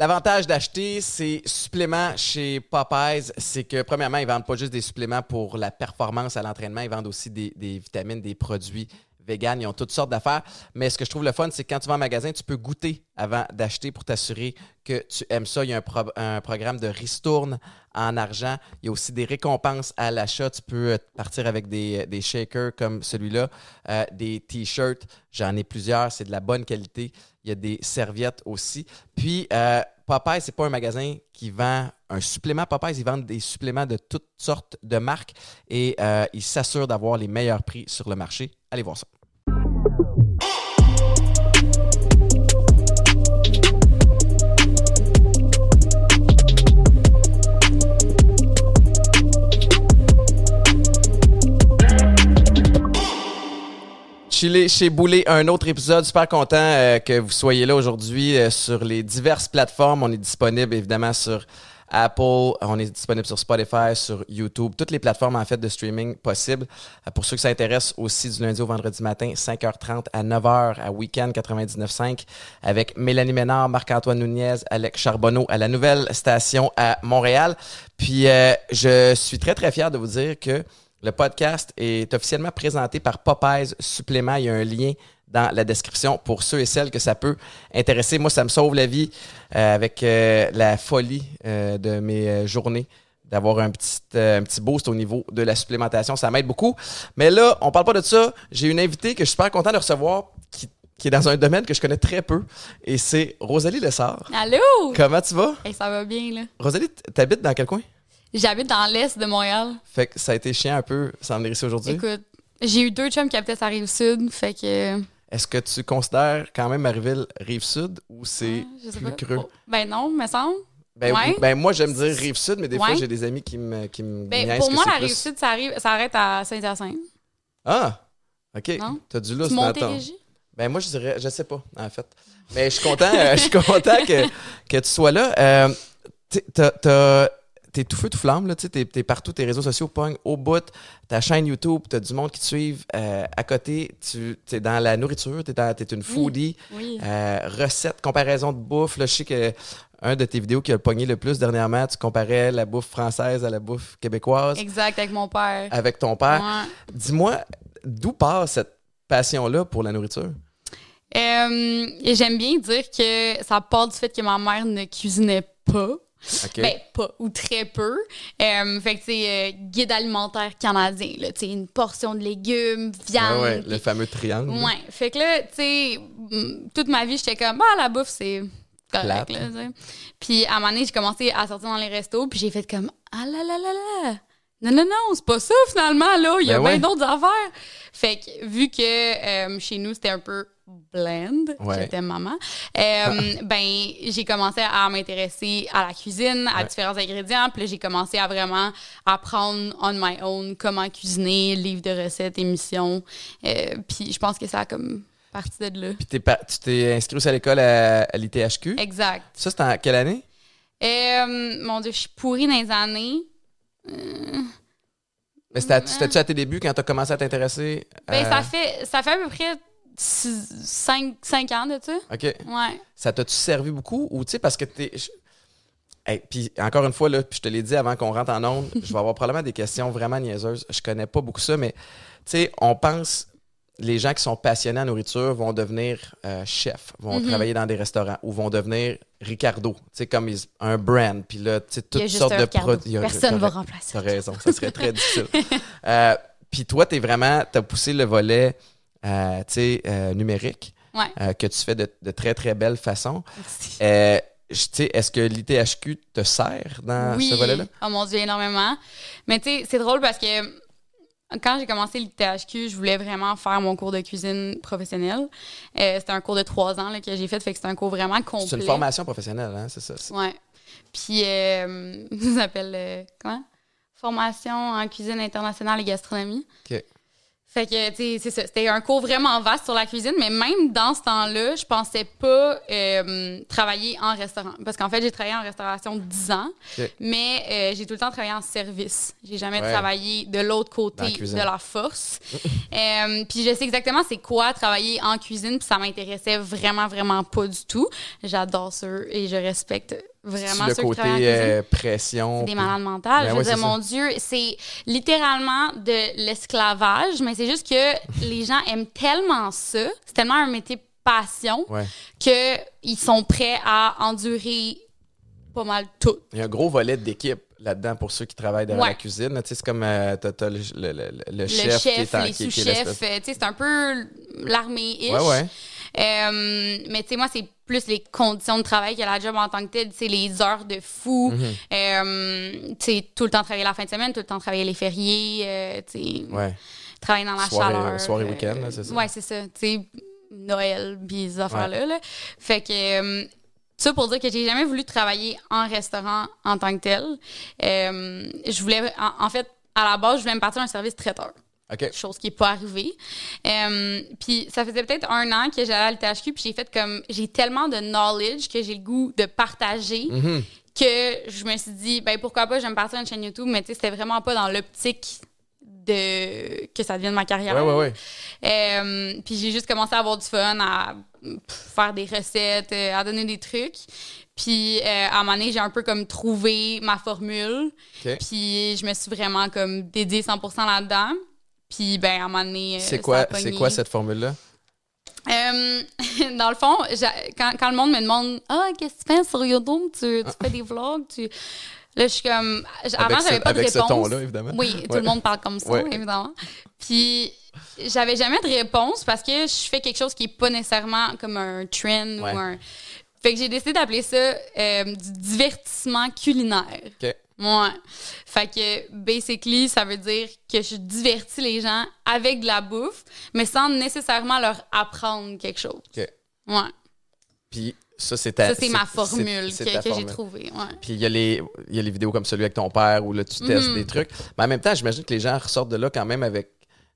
L'avantage d'acheter ces suppléments chez Popeyes, c'est que premièrement, ils vendent pas juste des suppléments pour la performance à l'entraînement, ils vendent aussi des vitamines, des produits vegan, ils ont toutes sortes d'affaires. Mais ce que je trouve le fun, c'est que quand tu vas en magasin, tu peux goûter avant d'acheter pour t'assurer que tu aimes ça. Il y a un, pro- un programme de ristourne en argent. Il y a aussi des récompenses à l'achat. Tu peux euh, partir avec des, des shakers comme celui-là, euh, des t-shirts. J'en ai plusieurs. C'est de la bonne qualité. Il y a des serviettes aussi. Puis, euh, Popeye, c'est pas un magasin qui vend un supplément. Popeye, ils vendent des suppléments de toutes sortes de marques et euh, ils s'assurent d'avoir les meilleurs prix sur le marché. Allez voir ça. Chiller chez Boulet, un autre épisode. Super content euh, que vous soyez là aujourd'hui euh, sur les diverses plateformes. On est disponible évidemment sur Apple, on est disponible sur Spotify, sur YouTube, toutes les plateformes en fait de streaming possibles. Euh, pour ceux qui s'intéressent aussi du lundi au vendredi matin, 5h30 à 9h à Weekend 99.5 avec Mélanie Ménard, Marc-Antoine Nunez, Alex Charbonneau à la nouvelle station à Montréal. Puis je suis très très fier de vous dire que le podcast est officiellement présenté par Popeyes Supplément. Il y a un lien dans la description pour ceux et celles que ça peut intéresser. Moi, ça me sauve la vie euh, avec euh, la folie euh, de mes euh, journées d'avoir un petit, euh, un petit boost au niveau de la supplémentation. Ça m'aide beaucoup. Mais là, on parle pas de ça. J'ai une invitée que je suis super content de recevoir qui, qui est dans un domaine que je connais très peu et c'est Rosalie Lessard. Allô? Comment tu vas? Hey, ça va bien, là. Rosalie, t'habites dans quel coin? J'habite dans l'est de Montréal. Fait que ça a été chiant un peu s'en venir ici aujourd'hui? Écoute, j'ai eu deux chums qui habitaient sur la rive sud, fait que. Est-ce que tu considères quand même Marieville rive sud ou c'est Ah, plus pas. creux? Oh, Ben non, me semble. Ben, Ouais. oui, ben moi j'aime dire rive sud, mais des fois j'ai des amis qui me, qui me Ben, pour moi, la plus- rive sud, ça, arrive, ça arrête à Saint-Hyacinthe. Ah! OK. T'as du lousse Montérégie? Ben moi je dirais, je sais pas, en fait. Mais je suis content, euh, je suis content que, que tu sois là. Euh, t'as- T'es tout feu, tout flamme, là, t'es, t'es partout, tes réseaux sociaux pognent au bout, ta chaîne YouTube, t'as du monde qui te suivent euh, à côté, tu es dans la nourriture, t'es, dans- t'es une foodie, Oui. Euh, recettes, comparaison de bouffe. Là, je sais que un de tes vidéos qui a pogné le plus dernièrement, tu comparais la bouffe française à la bouffe québécoise Exact, avec mon père. avec ton père. Ouais. Dis-moi, d'où part cette passion-là pour la nourriture? Euh, et j'aime bien dire que ça part du fait que ma mère ne cuisinait pas. Ben, pas, ou très peu. Euh, fait que, c'est guide alimentaire canadien, là. Tu sais, une portion de légumes, viande. Ah ouais, le fameux triangle. Ouais. Fait que là, tu sais, toute ma vie, j'étais comme, ah, la bouffe, c'est correct, là, tu. Puis à un moment donné, j'ai commencé à sortir dans les restos, puis j'ai fait comme, ah là là là là. Non, non, non, c'est pas ça finalement, là. Il y a Ben bien ouais. d'autres affaires. Fait que, vu que euh, chez nous, c'était un peu blend, Ouais. j'étais maman, euh, ben, j'ai commencé à m'intéresser à la cuisine, à Ouais. différents ingrédients. Puis j'ai commencé à vraiment apprendre on my own comment cuisiner, livres de recettes, émissions. Euh, puis je pense que ça a comme parti de là. Puis tu t'es inscrit aussi à l'école à, à l'ITHQ? Exact. Ça, c'était en quelle année? Euh, mon Dieu, je suis pourrie dans les années. Mais c'était-tu à tes débuts quand t'as commencé à t'intéresser? ben, ça, fait, ça fait à peu près 5 ans de ça. OK. Ouais. Ça t'a-tu servi beaucoup? Ou tu sais, parce que t'es. Hey, puis encore une fois, là, puis je te l'ai dit avant qu'on rentre en onde, je vais avoir probablement des questions vraiment niaiseuses. Je connais pas beaucoup ça, mais tu sais, on pense les gens qui sont passionnés en nourriture vont devenir euh, chefs, vont Mhm. travailler dans des restaurants ou vont devenir Ricardo, tu sais, comme ils- un brand. Puis là, tu sais, toutes sortes de produits. Personne ne va remplacer. T'as raison, ça serait très difficile. Euh, puis toi, t'es vraiment, t'as poussé le volet, euh, euh, numérique, Ouais. euh, que tu fais de, de très, très belle façon. Merci. Euh, est-ce que l'ITHQ te sert dans oui. ce volet-là? Oh mon Dieu, énormément. Mais tu sais, c'est drôle parce que quand j'ai commencé l'ITHQ, je voulais vraiment faire mon cours de cuisine professionnel. Euh, c'était un cours de trois ans là, que j'ai fait, fait que c'était un cours vraiment complet. C'est une formation professionnelle, hein, c'est ça? Ouais. Puis, euh, ça s'appelle, euh, comment? Formation en cuisine internationale et gastronomie. OK. Fait que, tu sais, c'est ça. C'était un cours vraiment vaste sur la cuisine, mais même dans ce temps-là, je pensais pas euh, travailler en restaurant. Parce qu'en fait, j'ai travaillé en restauration 10 ans, mais euh, j'ai tout le temps travaillé en service. J'ai jamais Ouais. travaillé de l'autre côté la de la force. Euh, puis je sais exactement c'est quoi travailler en cuisine, puis ça m'intéressait vraiment, vraiment pas du tout. J'adore ça et je respecte vraiment le ceux côté euh, pression. C'est des puis- malades mentales. Ben je ouais, veux dire, c'est ça. mon Dieu, c'est littéralement de l'esclavage, mais c'est juste que les gens aiment tellement ça, c'est tellement un métier passion, Ouais. qu'ils sont prêts à endurer pas mal tout. Il y a un gros volet d'équipe là-dedans pour ceux qui travaillent dans Ouais. la cuisine. là. Tu sais, c'est comme euh, le, le- le- le Le chef, chef, qui est en- les sous-chefs, euh, tu sais, c'est un peu l'armée-ish. Ouais. Euh, mais tu sais, moi, c'est plus les conditions de travail que la job en tant que telle. C'est les heures de fou. Euh, tu sais, tout le temps travailler la fin de semaine, tout le temps travailler les fériés. euh, tu sais, Ouais. travailler dans la Soirée- chaleur. soirée week-end, là, c'est ça? Ouais, c'est ça. Tu sais, Noël, puis ces affaires-là. là. Fait que. ça pour dire que j'ai jamais voulu travailler en restaurant en tant que tel. Euh, je voulais, en, en fait, à la base, je voulais me partir d'un service traiteur Chose qui n'est pas arrivée. Euh, puis ça faisait peut-être un an que j'allais à l'THQ, puis j'ai fait comme j'ai tellement de knowledge que j'ai le goût de partager Mhm. que je me suis dit ben pourquoi pas je vais me partir une chaîne YouTube, mais tu sais c'était vraiment pas dans l'optique de que ça devienne ma carrière. Ouais, ouais, ouais. Euh, puis j'ai juste commencé à avoir du fun, à faire des recettes, euh, à donner des trucs. Puis euh, à un moment donné, j'ai un peu comme trouvé ma formule. Puis je me suis vraiment comme dédiée 100% là-dedans. Puis ben à un moment donné, euh, C'est quoi, c'est quoi cette formule-là? Euh, dans le fond, quand, quand le monde me demande Ah, qu'est-ce que tu fais sur YouTube? Tu, tu fais des vlogs tu... Là, je suis comme. Avant, j'avais pas de avec ce réponse. ton-là, évidemment. Oui, tout le monde parle comme ça, Ouais. évidemment. Puis, j'avais jamais de réponse parce que je fais quelque chose qui est pas nécessairement comme un trend Ouais. ou un. Fait que j'ai décidé d'appeler ça euh, du divertissement culinaire. OK. Ouais. Fait que, basically, ça veut dire que je divertis les gens avec de la bouffe, mais sans nécessairement leur apprendre quelque chose. OK. Ouais. Puis ça, c'est ta Ça, c'est ma formule que, j'ai trouvée. Ouais. Puis il y, a les, il y a les vidéos comme celui avec ton père où là, tu testes Mhm. des trucs. Mais en même temps, j'imagine que les gens ressortent de là quand même avec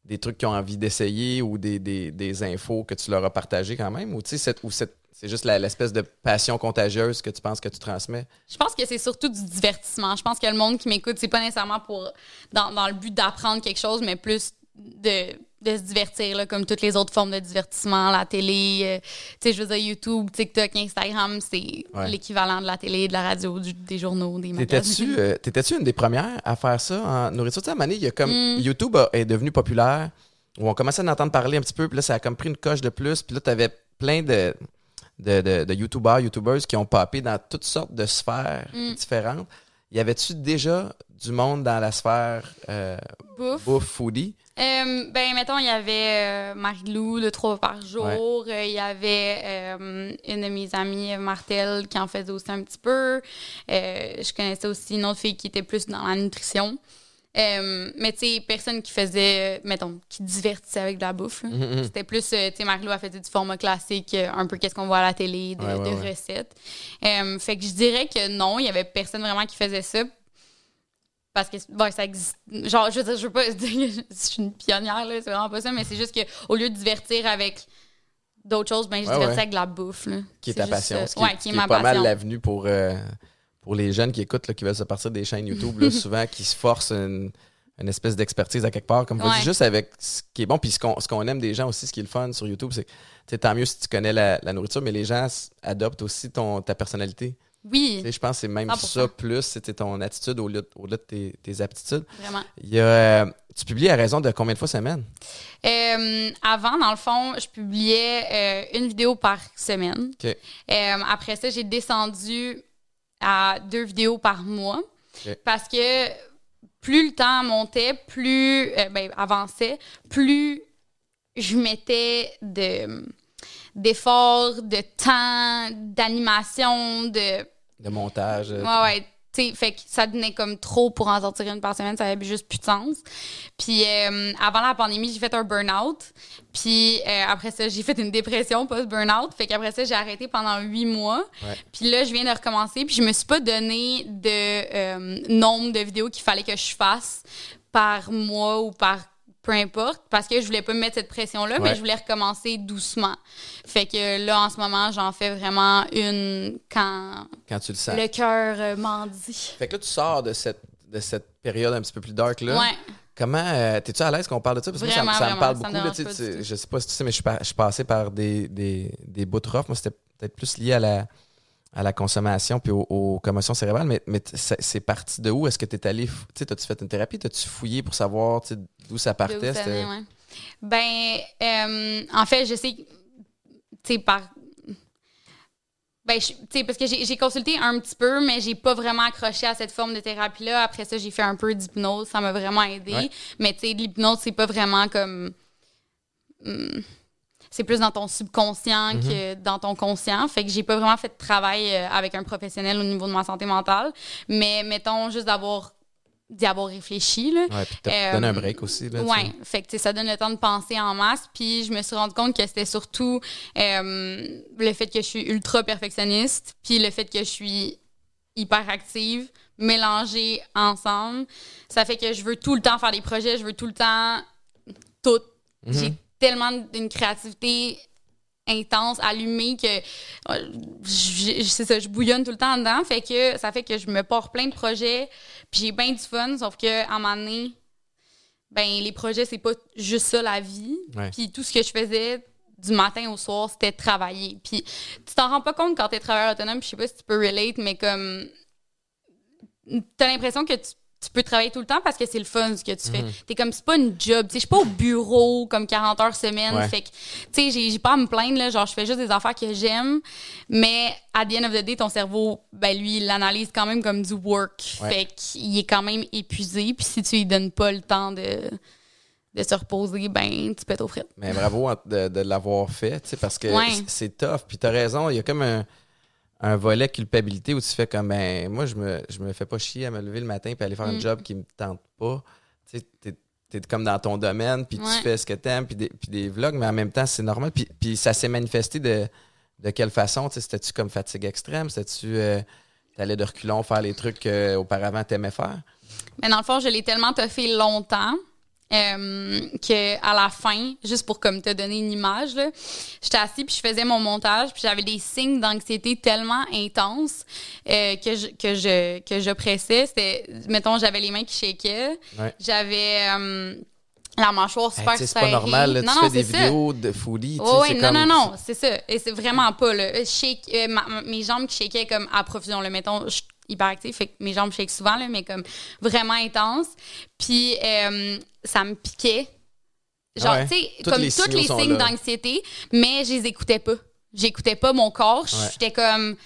des trucs qu'ils ont envie d'essayer ou des, des, des infos que tu leur as partagées quand même. Ou tu sais, c'est- ou c'est c'est juste l'espèce de passion contagieuse que tu penses que tu transmets. Je pense que c'est surtout du divertissement. Je pense que le monde qui m'écoute, c'est pas nécessairement pour dans, dans le but d'apprendre quelque chose, mais plus de, de se divertir, là, comme toutes les autres formes de divertissement, la télé, euh, tu sais, je veux dire, YouTube, TikTok, Instagram, c'est Ouais. l'équivalent de la télé, de la radio, du- des journaux, des magazines. T'étais-tu euh, t'étais-tu une des premières à faire ça en nourriture? Tu sais, il y a comme, Mm. YouTube a- est devenu populaire, où on commençait à en entendre parler un petit peu, puis là, ça a comme pris une coche de plus, puis là, tu avais plein de, de, de, de YouTubers, YouTubers qui ont popé dans toutes sortes de sphères Mm. différentes. Y avait-tu déjà du monde dans la sphère euh, Bouffe. bouffe, foodie? Euh, ben, mettons, il y avait euh, Marie-Lou, le 3 par jour. Euh, Il y avait euh, une de mes amies, Martel, qui en faisait aussi un petit peu. Je connaissais aussi une autre fille qui était plus dans la nutrition. Euh, mais tu sais, personne qui faisait, euh, mettons, qui divertissait avec de la bouffe. là. Mhm. C'était plus, euh, tu sais, Marie-Lou a fait du format classique, un peu qu'est-ce qu'on voit à la télé, de, Ouais, ouais, de ouais. recettes. Euh, fait que je dirais que non, il y avait personne vraiment qui faisait ça. Parce que bon, ça existe. Genre, je veux dire, je veux pas dire que je suis une pionnière, là, c'est vraiment pas ça, mais c'est juste qu'au lieu de divertir avec d'autres choses, ben, je divertis avec de la bouffe. Là. Qui est ta passion? ça. Ce qui, est- qui qui est est ma pas mal l'avenue pour, euh, pour les jeunes qui écoutent, là, qui veulent se partir des chaînes YouTube, là, souvent qui se forcent une, une espèce d'expertise à quelque part. Comme vous dites, juste avec ce qui est bon, puis ce qu'on ce qu'on aime des gens aussi, ce qui est le fun sur YouTube, c'est que tant mieux si tu connais la, la nourriture, mais les gens adoptent aussi ton, ta personnalité. Tu Oui, sais, Je pense que c'est même 100%. ça plus, c'était ton attitude au lieu, au de tes, tes aptitudes. vraiment. Il y a, euh, tu publies à raison de combien de fois semaine? Euh, avant, dans le fond, je publiais euh, une vidéo par semaine. Après ça, j'ai descendu à deux vidéos par mois. Parce que plus le temps montait, plus euh, ben, avançait, plus je mettais de d'efforts, de temps, d'animation, de De montage? euh, Ouais, ouais. T'sais, fait que ça devenait comme trop pour en sortir une par semaine, ça avait juste plus de sens. Puis euh, avant la pandémie, j'ai fait un burn-out. Puis euh, après ça, j'ai fait une dépression post-burn-out. Fait qu'après ça, j'ai arrêté pendant huit mois. Ouais. Puis là, je viens de recommencer. Puis je me suis pas donné de euh, nombre de vidéos qu'il fallait que je fasse par mois ou par peu importe, parce que je voulais pas me mettre cette pression-là, mais je voulais recommencer doucement. Fait que là, en ce moment, j'en fais vraiment une quand Quand tu le sens. le cœur euh, m'en dit. Fait que là, tu sors de cette, de cette période un petit peu plus dark là. Ouais. Comment euh, t'es-tu à l'aise qu'on parle de ça? Parce que moi, ça, Vraiment, ça me parle me beaucoup. là, tu tu je sais pas si tu sais, mais je suis, passé par des, des, des bouts rough. Moi, c'était peut-être plus lié à la, à la consommation puis aux, aux commotions cérébrales. Mais, mais c'est parti de où? Est-ce que tu es allé. Tu sais, t'as-tu fait une thérapie? T'as-tu fouillé pour savoir d'où ça partait? ça C'était- venait, ouais. Ben, euh, en fait, je sais, que, tu sais, par. Ben, tu sais, parce que j'ai j'ai consulté un petit peu, mais j'ai pas vraiment accroché à cette forme de thérapie-là. Après ça, j'ai fait un peu d'hypnose. Ça m'a vraiment aidé. Ouais. Mais, tu sais, l'hypnose, c'est pas vraiment comme. hum, c'est plus dans ton subconscient Mm-hmm. que dans ton conscient. Fait que j'ai pas vraiment fait de travail euh, avec un professionnel au niveau de ma santé mentale. Mais mettons juste d'avoir d'y avoir réfléchi. Là. Ouais, puis Euh, donné un break aussi. Là, Ouais, fait que ça donne le temps de penser en masse. Puis je me suis rendu compte que c'était surtout euh, le fait que je suis ultra perfectionniste, puis le fait que je suis hyper active, mélangées ensemble. Ça fait que je veux tout le temps faire des projets, je veux tout le temps tout. Mhm. J'ai tellement d'une créativité intense, allumée que c'est ça, je bouillonne tout le temps dedans. Fait que ça fait que je me porte plein de projets, puis j'ai bien du fun, sauf que à un moment donné, ben les projets, c'est pas juste ça la vie. Ouais. Puis tout ce que je faisais du matin au soir, c'était travailler. Puis tu t'en rends pas compte quand t'es travailleur autonome, je sais pas si tu peux relate, mais comme t'as l'impression que tu, tu peux travailler tout le temps parce que c'est le fun ce que tu Mhm. fais. T'es comme, c'est pas une job. Tu je suis pas au bureau comme 40 heures semaine. Ouais. Fait que, tu sais, j'ai pas à me plaindre, là. Genre, je fais juste des affaires que j'aime. Mais, à the end of the day, ton cerveau, ben, lui, il l'analyse quand même comme du work. Ouais. Fait qu'il est quand même épuisé. Puis si tu lui donnes pas le temps de, de se reposer, ben, tu peux être au fret. Mais bravo de, de l'avoir fait, tu sais, parce que Ouais. c'est tough. Puis t'as raison, il y a comme un, un volet culpabilité où tu fais comme, ben, moi, je me, je me fais pas chier à me lever le matin et aller faire un Mm. job qui me tente pas. Tu sais, t'es, t'es comme dans ton domaine, puis Ouais. tu fais ce que t'aimes, puis des, puis des vlogs, mais en même temps, c'est normal. Puis, puis ça s'est manifesté de, de quelle façon? Tu sais, c'était-tu comme fatigue extrême? C'était-tu... euh, T'allais de reculons faire les trucs qu'auparavant t'aimais faire? Mais dans le fond, je l'ai tellement toffé longtemps euh, que à la fin, juste pour comme te donner une image, là, j'étais assis puis je faisais mon montage puis j'avais des signes d'anxiété tellement intenses euh, que je que je que je pressais. C'était, mettons, j'avais les mains qui shakaient, Ouais. j'avais euh, la mâchoire Hey, super sais, c'est pas normal, là, non, tu non, fais des ça. vidéos de folie. Oh, non, comme- non, non, c'est ça. Et c'est vraiment pas, là. Euh, Shake, euh, ma- ma- mes jambes qui shakaient comme à profusion, là. Mettons, je suis hyper active, fait que mes jambes shake souvent, là, mais comme vraiment intense. Puis, euh, ça me piquait. Genre, Ah ouais. tu sais, comme les tous les signes d'anxiété, mais je les écoutais pas. J'écoutais pas mon corps. Ouais. J'étais comme,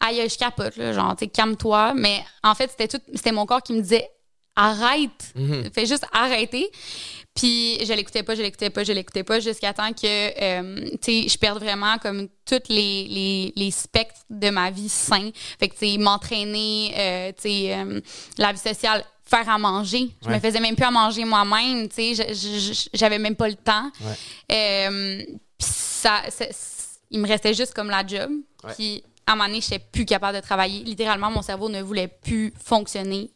aïe, je capote, là. Genre, tu sais, calme-toi. Mais en fait, c'était tout, c'était mon corps qui me disait, arrête. Mhm. Fais juste arrêter. Puis je l'écoutais pas, je l'écoutais pas, je l'écoutais pas jusqu'à temps que euh, tu sais, je perde vraiment comme tous les, les, les spectres de ma vie sains. Fait que tu sais, m'entraîner, euh, tu sais, euh, la vie sociale, faire à manger. Je Ouais. me faisais même plus à manger moi-même, tu sais, j'avais même pas le temps. Ouais. Puis ça, ça- il me restait juste comme la job. Ouais. Puis à un moment donné, j'étais plus capable de travailler. Littéralement, mon cerveau ne voulait plus fonctionner.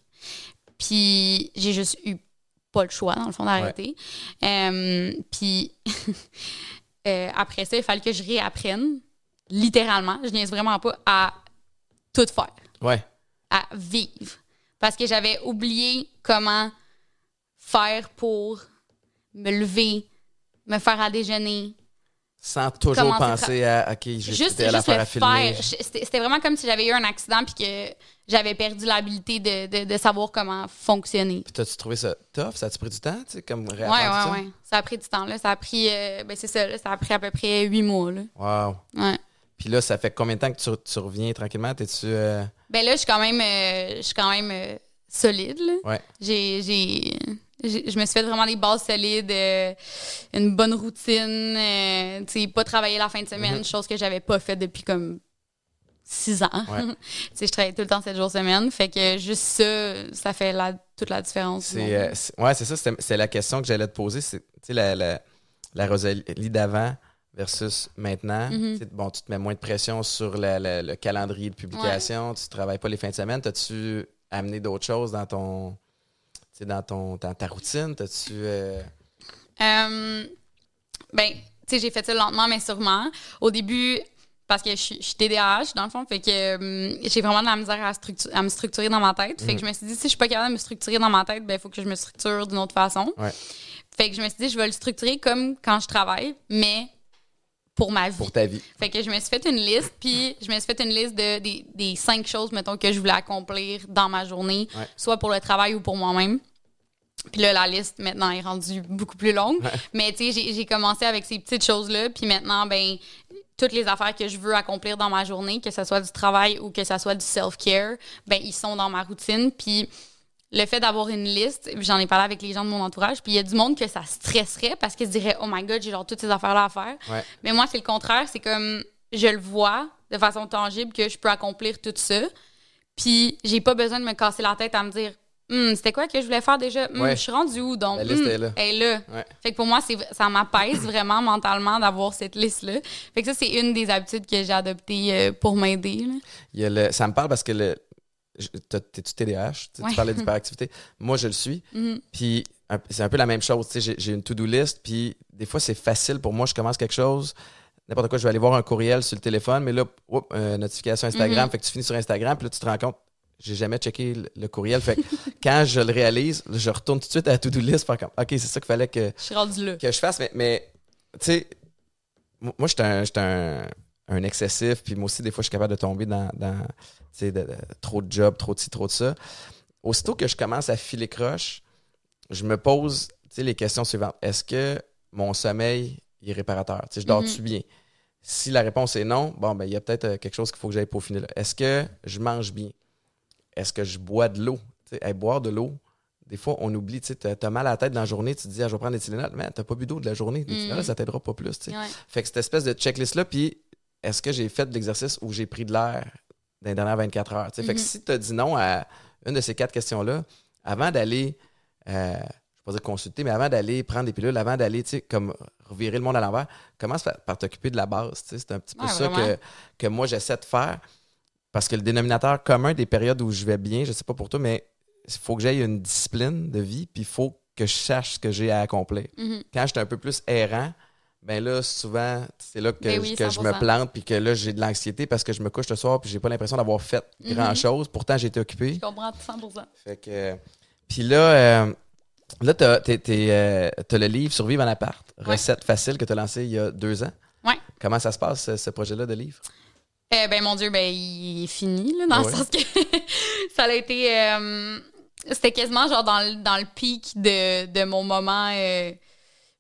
Puis j'ai juste eu pas le choix, dans le fond, d'arrêter. Euh, puis euh, après ça, il fallait que je réapprenne, littéralement, je niaise vraiment pas, à tout faire, Ouais. à vivre. Parce que j'avais oublié comment faire pour me lever, me faire à déjeuner, Sans toujours penser à, OK, j'ai juste, à filmer. faire. C'était vraiment comme si j'avais eu un accident puis que j'avais perdu l'habilité de, de, de savoir comment fonctionner. Puis t'as-tu trouvé ça tough? Ça a-tu pris du temps, tu sais, comme Ouais, réapprendre ouais, ouais. Ça? a pris du temps, là. Ça a pris, euh, ben c'est ça, là. Ça a pris à peu près huit mois, là. ça? Wow. Ouais. Puis là, ça fait combien de temps que tu, tu reviens tranquillement? T'es-tu... euh, Ben là, je suis quand même, euh, je suis quand même solide, là. Ouais. J'ai- je me suis fait vraiment des bases solides, euh, une bonne routine, euh, tu sais, pas travailler la fin de semaine, Mhm. chose que j'avais pas fait depuis comme six ans. Ouais. tu sais, je travaillais tout le temps sept jours semaine, fait que juste ça, ça fait la, toute la différence. C'est, euh, c'est- ouais, c'est ça. C'est la question que j'allais te poser. C'est, tu sais, la, la, la Rosalie d'avant versus maintenant. Mhm. Bon, tu te mets moins de pression sur la- le calendrier de publication. Tu travailles pas les fins de semaine. T'as-tu amené d'autres choses dans ton... Dans, ton, dans ta routine, t'as-tu... euh, Euh, ben, tu sais, j'ai fait ça lentement, mais sûrement. Au début, parce que je suis, je suis TDAH, dans le fond, fait que euh, j'ai vraiment de la misère à, à me structurer dans ma tête. Fait que je me suis dit, si je suis pas capable de me structurer dans ma tête, ben, il faut que je me structure d'une autre façon. Ouais. Fait que je me suis dit, je vais le structurer comme quand je travaille, mais pour ma vie. Pour ta vie. Fait que je me suis fait une liste, puis je me suis fait une liste de, des, des cinq choses, mettons, que je voulais accomplir dans ma journée, Ouais. soit pour le travail ou pour moi-même. Puis là, la liste, maintenant, est rendue beaucoup plus longue. Mais tu sais, j'ai- j'ai commencé avec ces petites choses-là, puis maintenant, ben toutes les affaires que je veux accomplir dans ma journée, que ce soit du travail ou que ce soit du self-care, ben ils sont dans ma routine. Puis le fait d'avoir une liste, j'en ai parlé avec les gens de mon entourage, puis il y a du monde que ça stresserait parce qu'ils se diraient Oh my god, j'ai genre toutes ces affaires-là à faire. Ouais. Mais moi, c'est le contraire. C'est comme je le vois de façon tangible que je peux accomplir tout ça. Puis j'ai pas besoin de me casser la tête à me dire Hum, c'était quoi que je voulais faire déjà? Hum, Ouais. Je suis rendue où donc? La liste Hum, est là. Elle est là. Ouais. Fait que pour moi, ça m'apaise vraiment mentalement d'avoir cette liste-là. Fait que ça, c'est une des habitudes que j'ai adoptées euh, pour m'aider. ça me parle parce que le. T'es-tu TDAH? Tu, tu parlais d'hyperactivité. Moi, je le suis. Mhm. Puis c'est un peu la même chose. Tu sais, J'ai une to-do list, puis des fois, c'est facile pour moi. Je commence quelque chose, n'importe quoi, je vais aller voir un courriel sur le téléphone, mais là, oups, euh, notification Instagram, Mhm. fait que tu finis sur Instagram, puis là, tu te rends compte, j'ai jamais checké le, courriel. Fait que quand je le réalise, je retourne tout de suite à la to-do list, faire comme, OK, c'est ça qu'il fallait que, Je suis rendue là. que je fasse, mais, mais tu sais, moi, j'étais un, j'étais un, un excessif, puis moi aussi, des fois, je suis capable de tomber dans, de- de- trop de jobs, trop de ci, trop de ça. Aussitôt que je commence à filer croche, je me pose les questions suivantes. Est-ce que mon sommeil est réparateur? Je dors-tu bien? Si la réponse est non, bon, ben, il y a peut-être euh, quelque chose qu'il faut que j'aille peaufiner là. Est-ce que je mange bien? Est-ce que je bois de l'eau? Hey, boire de l'eau, des fois, on oublie, tu t'as mal à la tête dans la journée, tu te dis, ah, je vais prendre des Tylenol, mais t'as pas bu d'eau de la journée. Des Mm. Tylenol, ça t'aidera pas plus. Ouais. Fait que cette espèce de checklist-là, puis est-ce que j'ai fait de l'exercice où j'ai pris de l'air dans les dernières 24 heures? Fait que Mhm. si tu as dit non à une de ces quatre questions-là, avant d'aller, euh, je vais pas dire consulter, mais avant d'aller prendre des pilules, avant d'aller, tu sais, comme revirer le monde à l'envers, commence par, t'occuper de la base. tu sais? C'est un petit peu Ouais, ça que, que moi j'essaie de faire. Parce que le dénominateur commun des périodes où je vais bien, je sais pas pour toi, mais il faut que j'aie une discipline de vie, puis il faut que je sache ce que j'ai à accomplir Mhm. quand j'étais un peu plus errant, ben là, souvent, c'est là que, Ben oui, que je me 100%. plante, puis que là, j'ai de l'anxiété parce que je me couche le soir, puis j'ai pas l'impression d'avoir fait Mhm. grand-chose. Pourtant, j'ai été occupé. Je comprends 100 Fait que. Puis là, euh, là, t'es- t'es, euh, le livre Survivre en appart, Ouais. recette facile que tu as lancé il y a deux ans. Ouais. Comment ça se passe, ce projet-là de livre? Eh ben mon Dieu, ben il est fini là, dans Ouais. le sens que ça a été, euh, c'était quasiment genre dans le, dans le pic de, de mon moment euh,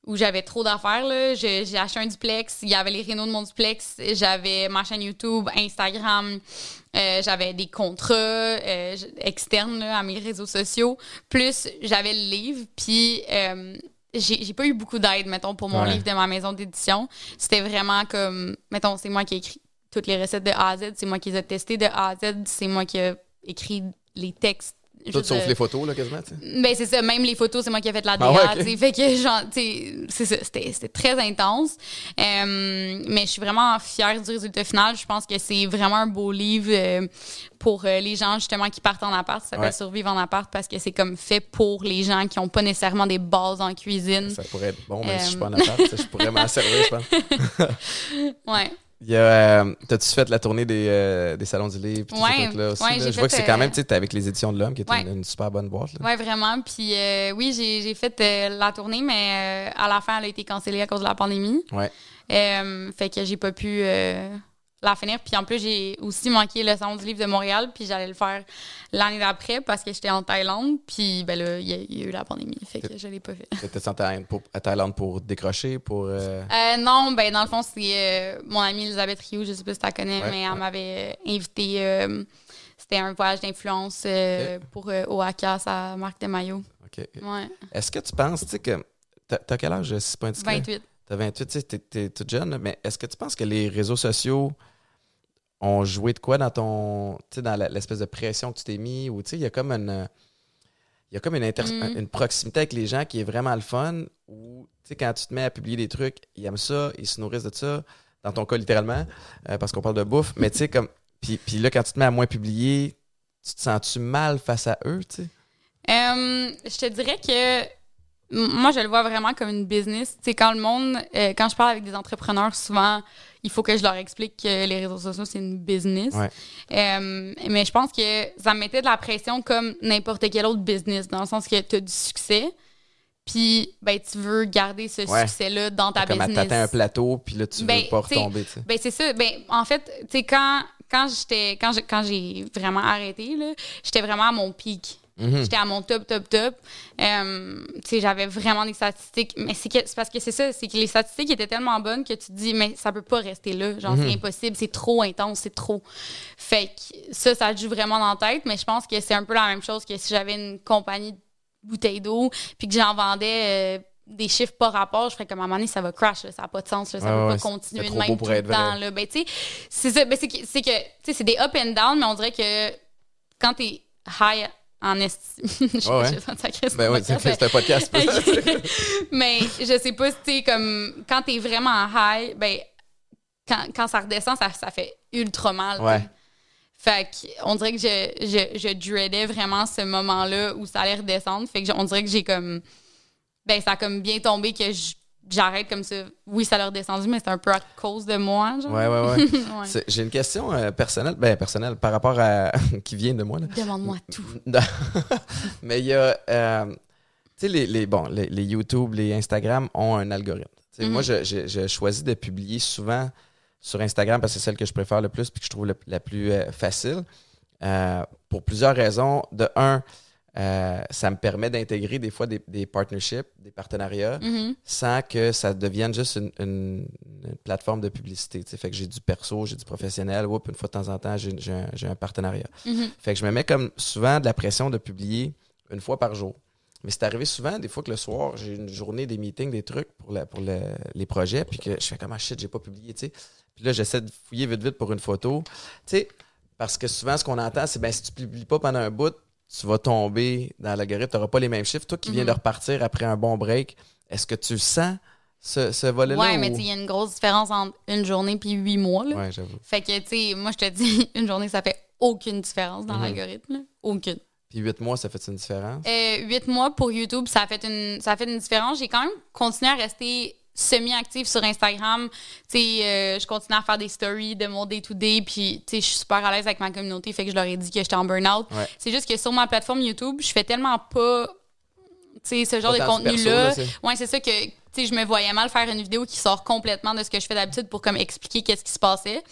où j'avais trop d'affaires là. J'ai j'ai acheté un duplex, il y avait les rénaux de mon duplex, j'avais ma chaîne YouTube, Instagram, euh, j'avais des contrats euh, externes là, à mes réseaux sociaux, plus j'avais le livre, puis euh, j'ai j'ai pas eu beaucoup d'aide, mettons, pour mon Ouais. livre de ma maison d'édition. C'était vraiment comme, mettons, c'est moi qui ai écrit toutes les recettes de A à Z, c'est moi qui les ai testées de A à Z, c'est moi qui ai écrit les textes. Tout sauf euh, les photos, là, quasiment. tu sais. ben c'est ça, même les photos, c'est moi qui ai fait la DA, Ah ouais. Fait que genre, tu c'est ça, c'était très intense. Euh, mais je suis vraiment fière du résultat final. Je pense que c'est vraiment un beau livre euh, pour euh, les gens justement qui partent en appart. Ça s'appelle Ouais. Survivre en appart parce que c'est comme fait pour les gens qui n'ont pas nécessairement des bases en cuisine. Ça pourrait être bon, même si je suis pas en appart. je pourrais m'en servir, je pense. Ouais. Il y a, euh, T'as-tu fait la tournée des, euh, des salons du livre? ces Ouais, ouais, Je vois que fait, c'est quand même, euh, tu sais, t'es avec les éditions de l'Homme, qui est Ouais. une, une super bonne boîte. Ouais, vraiment. Puis euh, oui, j'ai j'ai fait euh, la tournée, mais euh, à la fin, elle a été cancellée à cause de la pandémie. Ouais. Euh, fait que j'ai pas pu euh, la finir. Puis en plus, j'ai aussi manqué le salon du livre de Montréal, puis j'allais le faire l'année d'après parce que j'étais en Thaïlande. Puis ben là, il y, a- il y a eu la pandémie, fait que je l'ai pas fait. T'étais en Thaïlande pour, à Thaïlande pour décrocher, pour. euh, Euh, non, ben dans le fond, c'est euh, mon amie Elisabeth Rioux, je sais pas si tu la connais, Ouais, mais elle m'avait invité. euh, c'était un voyage d'influence pour Oaxaca, sa marque de maillot. OK. Ouais, Est-ce que tu penses, tu sais, que. T'as t'as quel âge, si c'est pas indiscret? 28. T'as 28, tu sais, t'es- t'es toute jeune, mais est-ce que tu penses que les réseaux sociaux ont joué de quoi dans ton. Tu sais, dans l'espèce de pression que tu t'es mis, ou tu sais, il y a comme une. Il y a comme une, inter- Mhm. une proximité avec les gens qui est vraiment le fun, où, tu sais, quand tu te mets à publier des trucs, ils aiment ça, ils se nourrissent de ça, dans ton cas, littéralement, euh, parce qu'on parle de bouffe, mais tu sais, comme. Puis, puis là, quand tu te mets à moins publier, tu te sens-tu mal face à eux, tu sais? Euh, je te dirais que moi, je le vois vraiment comme une business. Sais, quand le monde, euh, quand je parle avec des entrepreneurs, souvent, il faut que je leur explique que les réseaux sociaux, c'est une business. Ouais. Euh, mais je pense que ça me mettait de la pression comme n'importe quel autre business, dans le sens que tu as du succès, puis ben, tu veux garder ce Ouais. succès-là dans ta Comme business. t'atteindre un plateau, puis là, tu Ben, veux pas retomber. Ben c'est ça. Ben en fait, tu sais quand quand j'étais quand j'ai quand vraiment arrêté j'étais vraiment à mon pic. Mhm. J'étais à mon top top top. Euh, tu j'avais vraiment des statistiques, mais c'est que c'est parce que c'est ça, c'est que les statistiques étaient tellement bonnes que tu te dis mais ça peut pas rester là, genre Mhm. c'est impossible, c'est trop intense, c'est trop. Fait que ça ça joue vraiment dans la tête, mais je pense que c'est un peu la même chose que si j'avais une compagnie de bouteilles d'eau puis que j'en vendais euh, des chiffres pas rapport, je ferais comme à un moment donné, ça va crash, là, ça n'a pas de sens, là, ça va ouais, pas continuer de même tout le temps. Là. Ben, tu c'est ça, ben, c'est que, c'est que, tu sais, c'est des up and down, mais on dirait que quand t'es high en estime, Ouais, Ben oui, c'est un podcast. ça, mais je sais pas si tu sais comme quand t'es vraiment high ben quand, quand ça redescend ça, ça fait ultra mal. Ouais. fait que on dirait que je, je, je dreadais vraiment ce moment là où ça allait redescendre fait que je- on dirait que j'ai comme ben ça a comme bien tombé que je- j'arrête comme ça oui ça l'a redescendu mais c'est un peu à cause de moi genre Ouais, ouais, ouais. J'ai une question euh, personnelle, ben personnelle, par rapport à. qui vient de moi, demande-moi tout. Mais il y a. euh, tu sais, les, les, bon, les, les YouTube, les Instagram ont un algorithme. Moi, je, je, je choisis de publier souvent sur Instagram parce que c'est celle que je préfère le plus puis que je trouve le- la plus euh, facile. pour plusieurs raisons. De un, euh, ça me permet d'intégrer des fois des, des partnerships, des partenariats, Mhm. sans que ça devienne juste une, une- une plateforme de publicité. tu sais. Fait que j'ai du perso, j'ai du professionnel. Oups, une fois de temps en temps, j'ai un, partenariat. Mhm. Fait que je me mets comme souvent de la pression de publier une fois par jour. Mais c'est arrivé souvent, des fois que le soir, j'ai une journée, des meetings, des trucs pour, la- pour le- les projets, puis que je fais comme ah shit, j'ai pas publié, tu sais. Puis là, j'essaie de fouiller vite vite pour une photo. Tu sais, parce que souvent, ce qu'on entend, c'est ben si tu publies pas pendant un bout, tu vas tomber dans l'algorithme, tu n'auras pas les mêmes chiffres. Toi qui viens Mhm. de repartir après un bon break, est-ce que tu sens, ce, ce volet-là? ouais mais ou- il y a une grosse différence entre une journée puis huit mois. Ouais, j'avoue. Fait que, tu sais, moi, je te dis, une journée, ça fait aucune différence dans Mhm. l'algorithme. Aucune. Puis huit mois, ça fait une différence? Euh, huit mois pour YouTube, ça a fait une, ça a fait une différence. J'ai quand même continué à rester semi-active sur Instagram. Tu sais, euh, je continue à faire des stories de mon day-to-day, puis, tu sais, je suis super à l'aise avec ma communauté, fait que je leur ai dit que j'étais en burn-out. Ouais. C'est juste que sur ma plateforme YouTube, je fais tellement pas, tu sais, ce genre Pas de contenu-là. Ouais, c'est ça que tu sais, je me voyais mal faire une vidéo qui sort complètement de ce que je fais d'habitude pour comme expliquer qu'est-ce qui se passait.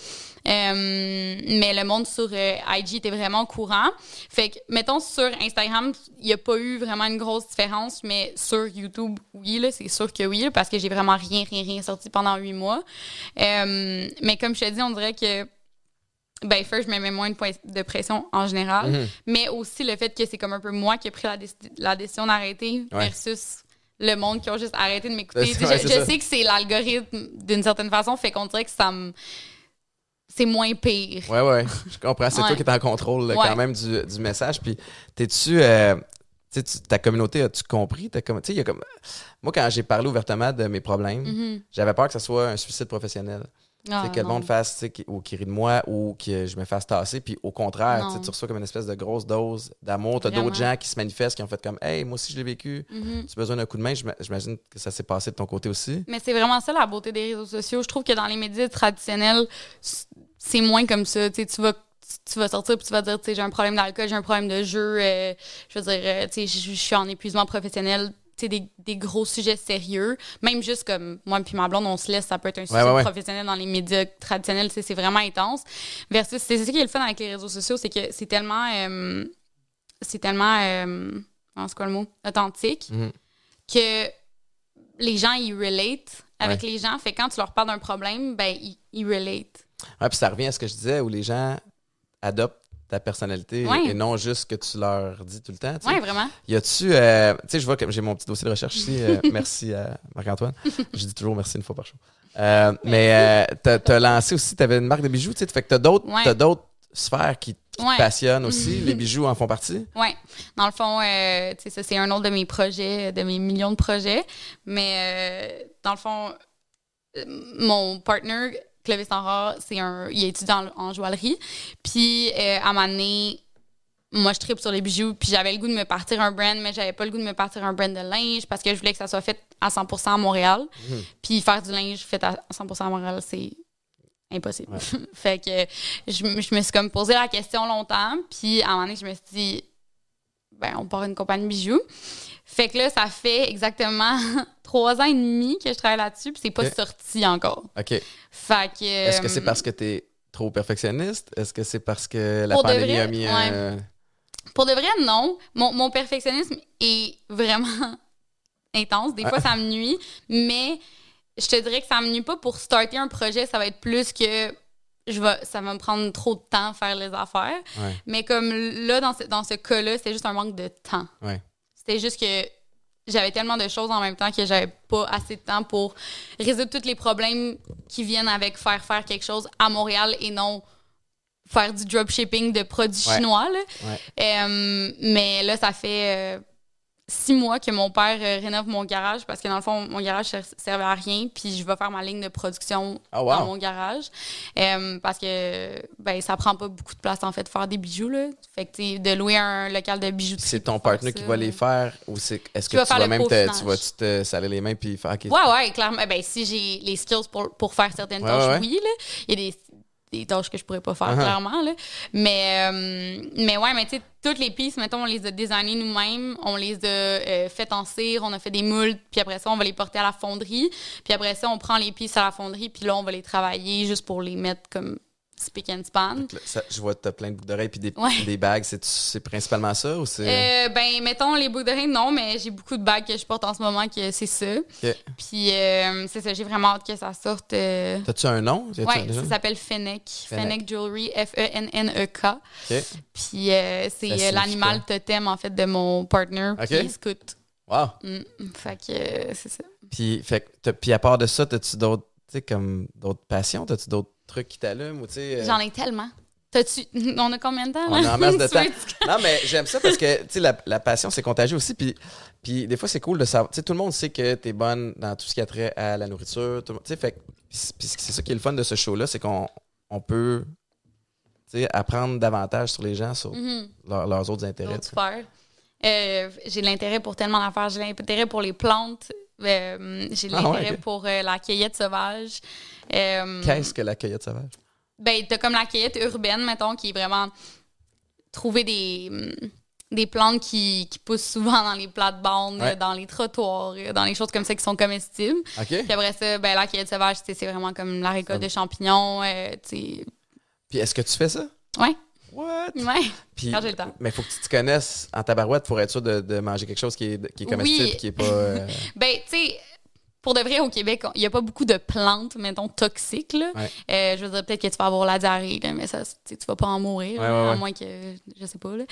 Euh, mais le monde sur euh, IG était vraiment courant. Fait que, mettons, sur Instagram, il n'y a pas eu vraiment une grosse différence, mais sur YouTube, oui, c'est sûr que oui, là, parce que j'ai vraiment rien, rien, rien sorti pendant huit mois. Euh, mais comme je te dis, on dirait que ben, first, je me mets moins de, pression en général, Mhm. mais aussi le fait que c'est comme un peu moi qui ai pris la, déci- la décision d'arrêter Ouais. versus le monde qui a juste arrêté de m'écouter. Ouais, je sais que c'est l'algorithme d'une certaine façon, fait qu'on dirait que ça me. C'est moins pire. Ouais, ouais, je comprends. C'est Ouais. toi qui es en contrôle là, Ouais. quand même du, du message. Puis, t'es-tu. euh, tu tu- ta communauté, as-tu compris? T'as comme, tu y a comme... Moi, quand j'ai parlé ouvertement de mes problèmes, Mhm. j'avais peur que ce soit un suicide professionnel. Tu Ah, que le monde fasse, tu sais, qui- ou qui rit de moi, ou que je me fasse tasser. Puis au contraire, tu tu reçois comme une espèce de grosse dose d'amour. T'as Vraiment. d'autres gens qui se manifestent, qui ont fait comme, hey, moi aussi je l'ai vécu. Mhm. Tu as besoin d'un coup de main? J'ima- J'imagine que ça s'est passé de ton côté aussi. Mais c'est vraiment ça la beauté des réseaux sociaux. Je trouve que dans les médias traditionnels, c'est moins comme ça. Tu vas tu vas sortir puis tu vas dire j'ai un problème d'alcool, j'ai un problème de jeu, euh, je veux dire euh, je suis en épuisement professionnel, des, des gros sujets sérieux, même juste comme moi puis ma blonde on se laisse, ça peut être un sujet ouais, ouais. professionnel dans les médias traditionnels, c'est vraiment intense. Versus c'est ça qui est le fun avec les réseaux sociaux, c'est que c'est tellement euh, c'est tellement euh, c'est quoi le mot? Authentique Mhm. que les gens ils relate avec les gens fait que quand tu leur parles d'un problème ben ils, ils relate Ouais, puis ça revient à ce que je disais, où les gens adoptent ta personnalité Ouais. et non juste ce que tu leur dis tout le temps. tu ouais vraiment Y a-tu. euh, tu sais, je vois que j'ai mon petit dossier de recherche ici. euh, merci à Marc-Antoine. Je dis toujours merci une fois par jour. Euh, mais euh, t'as- t'as lancé aussi, t'avais une marque de bijoux, tu sais. Fait que t'as d'autres Ouais. t'as d'autres sphères qui, qui te passionnent aussi. Les bijoux en font partie. Ouais. Dans le fond, tu sais, ça, c'est un autre de mes projets, de mes millions de projets. Mais dans le fond, mon partner, Clovis Aurore, c'est un, il est étudiant en, en joaillerie. Puis, euh, à un moment donné, moi, je tripe sur les bijoux, puis j'avais le goût de me partir un brand, mais j'avais pas le goût de me partir un brand de linge parce que je voulais que ça soit fait à 100% à Montréal. Mhm. Puis faire du linge fait à 100% à Montréal, c'est impossible. fait que je, me- je me suis comme posé la question longtemps, puis à un moment donné, je me suis dit, ben, on part une compagnie de bijoux. Fait que là, ça fait exactement trois ans et demi que je travaille là-dessus, puis c'est pas sorti encore. OK. Fait que. Est-ce que c'est euh, parce que tu es trop perfectionniste? Est-ce que c'est parce que la pandémie vrai, a mis un. Pour de vrai, non. Mon, mon perfectionnisme est vraiment intense. Des fois, ça me nuit, mais je te dirais que ça me nuit pas pour starter un projet. Ça va être plus que je vais, ça va me prendre trop de temps à faire les affaires. Ouais. Mais comme là, dans ce, dans ce cas-là, c'était juste un manque de temps. Ouais. C'était juste que j'avais tellement de choses en même temps que j'avais pas assez de temps pour résoudre tous les problèmes qui viennent avec faire faire quelque chose à Montréal et non faire du dropshipping de produits Ouais. chinois. Là. Ouais. Euh, mais là, ça fait euh, six mois que mon père euh, rénove mon garage parce que dans le fond, mon garage ser- servait à rien. Puis je vais faire ma ligne de production Ah, wow. dans mon garage. Euh, parce que ben, ça prend pas beaucoup de place en fait de faire des bijoux. Là. Fait que tu sais, de louer un local de bijouterie. C'est ton partenaire qui va les faire ou c'est est-ce que tu vas même te, tu vas tu te saler les mains puis faire OK. Ouais, ouais, clairement. Ben, si j'ai les skills pour, pour faire certaines Ouais, tâches, ouais. oui. Là. Il y a des, des tâches que je pourrais pas faire, Uh-huh. clairement. Là. Mais, euh, mais ouais, mais tu sais, toutes les pistes, mettons, on les a designées nous-mêmes, on les a euh, fait en cire, on a fait des moules, puis après ça, on va les porter à la fonderie. Puis après ça, on prend les pistes à la fonderie, puis là, on va les travailler juste pour les mettre comme spick and span. Ça- je vois que t'as plein de boucles d'oreilles puis des, Ouais. des bagues. C'est, c'est principalement ça ou c'est. Euh, ben, mettons, les boucles d'oreilles, non, mais j'ai beaucoup de bagues que je porte en ce moment que c'est ça. Puis euh, c'est ça, j'ai vraiment hâte que ça sorte. euh, T'as-tu un nom? Déjà? ça s'appelle Fennec. Fennec. Fennec Jewelry, F-E-N-N-E-K. OK. Puis euh, c'est l'animal totem, en fait, de mon partner, Ok. qui scout. Wow. Mm. Fait que c'est ça. Puis, fait, t'as- puis à part de ça, t'as-tu d'autres, tu sais, comme d'autres passions? T'as-tu d'autres trucs qui t'allument ou tu sais? euh, J'en ai tellement. T'as-tu... On a combien de temps, On a en masse de temps. Non, mais j'aime ça parce que, tu sais, la, la passion, c'est contagieux aussi. Puis, puis des fois, c'est cool de savoir. Tu sais, tout le monde sait que t'es bonne dans tout ce qui a trait à la nourriture. Tu sais, fait c'est- ça qui est le fun de ce show-là, c'est qu'on on peut, apprendre davantage sur les gens, sur Mhm. leur- leurs autres intérêts. Euh, j'ai de l'intérêt pour tellement d'affaires. J'ai l'intérêt pour les plantes. Euh, j'ai Ah ouais, l'intérêt pour euh, la cueillette sauvage. Euh, Qu'est-ce que la cueillette sauvage? Ben, t'as comme la cueillette urbaine, mettons, qui est vraiment trouver des, hum, des plantes qui, qui poussent souvent dans les plates-bandes, Ouais. dans les trottoirs, dans les choses comme ça qui sont comestibles. OK? Puis après ça, ben, la cueillette sauvage, c'est vraiment comme la récolte de champignons. Puis est-ce que tu fais ça? Ouais, What? ouais. Puis, Quand j'ai le temps. Mais il faut que tu te connaisses en tabarouette pour être sûr de, de manger quelque chose qui est, qui est comestible Oui. qui est pas. euh, Ben, tu sais, pour de vrai, au Québec, il n'y a pas beaucoup de plantes, mettons, toxiques. Là. Ouais. Euh, je veux dire, peut-être que tu vas avoir la diarrhée, là, mais ça, tu vas pas en mourir, Ouais, là, ouais, à moins que, je sais pas. Là.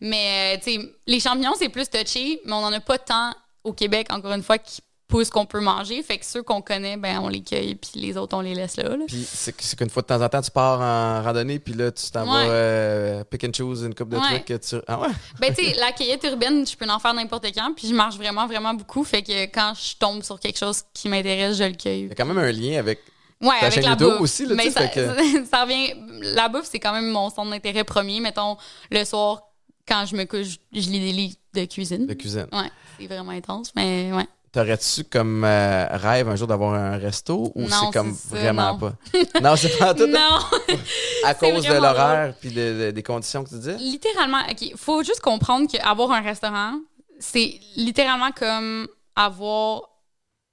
mais, euh, tu sais, les champignons, c'est plus touché, mais on n'en a pas tant au Québec, encore une fois, qui poussent qu'on peut manger. Fait que ceux qu'on connaît, ben, on les cueille, puis les autres, on les laisse là. là. Puis c'est c'est qu'une fois de temps en temps, tu pars en randonnée, puis là, tu t'en Ouais. vas euh, pick and choose une coupe de Ouais. trucs que tu. Ah ouais? Ben, tu sais, la cueillette urbaine, je peux en faire n'importe quand, puis je marche vraiment, vraiment beaucoup. Fait que quand je tombe sur quelque chose qui m'intéresse, je le cueille. Il y a quand même un lien avec. Ouais, Ta avec la bouffe. aussi, là, Mais ça, fait ça revient. La bouffe, c'est quand même mon centre d'intérêt premier. Mettons, le soir, quand je me couche, je lis des livres de cuisine. de cuisine. Ouais, c'est vraiment intense, mais ouais. T'aurais-tu comme euh, rêve un jour d'avoir un resto ou c'est comme ça, vraiment non. pas? non, c'est pas tout Non, à cause de l'horaire puis de- de- des conditions que tu dis? littéralement, OK, faut juste comprendre qu'avoir un restaurant, c'est littéralement comme avoir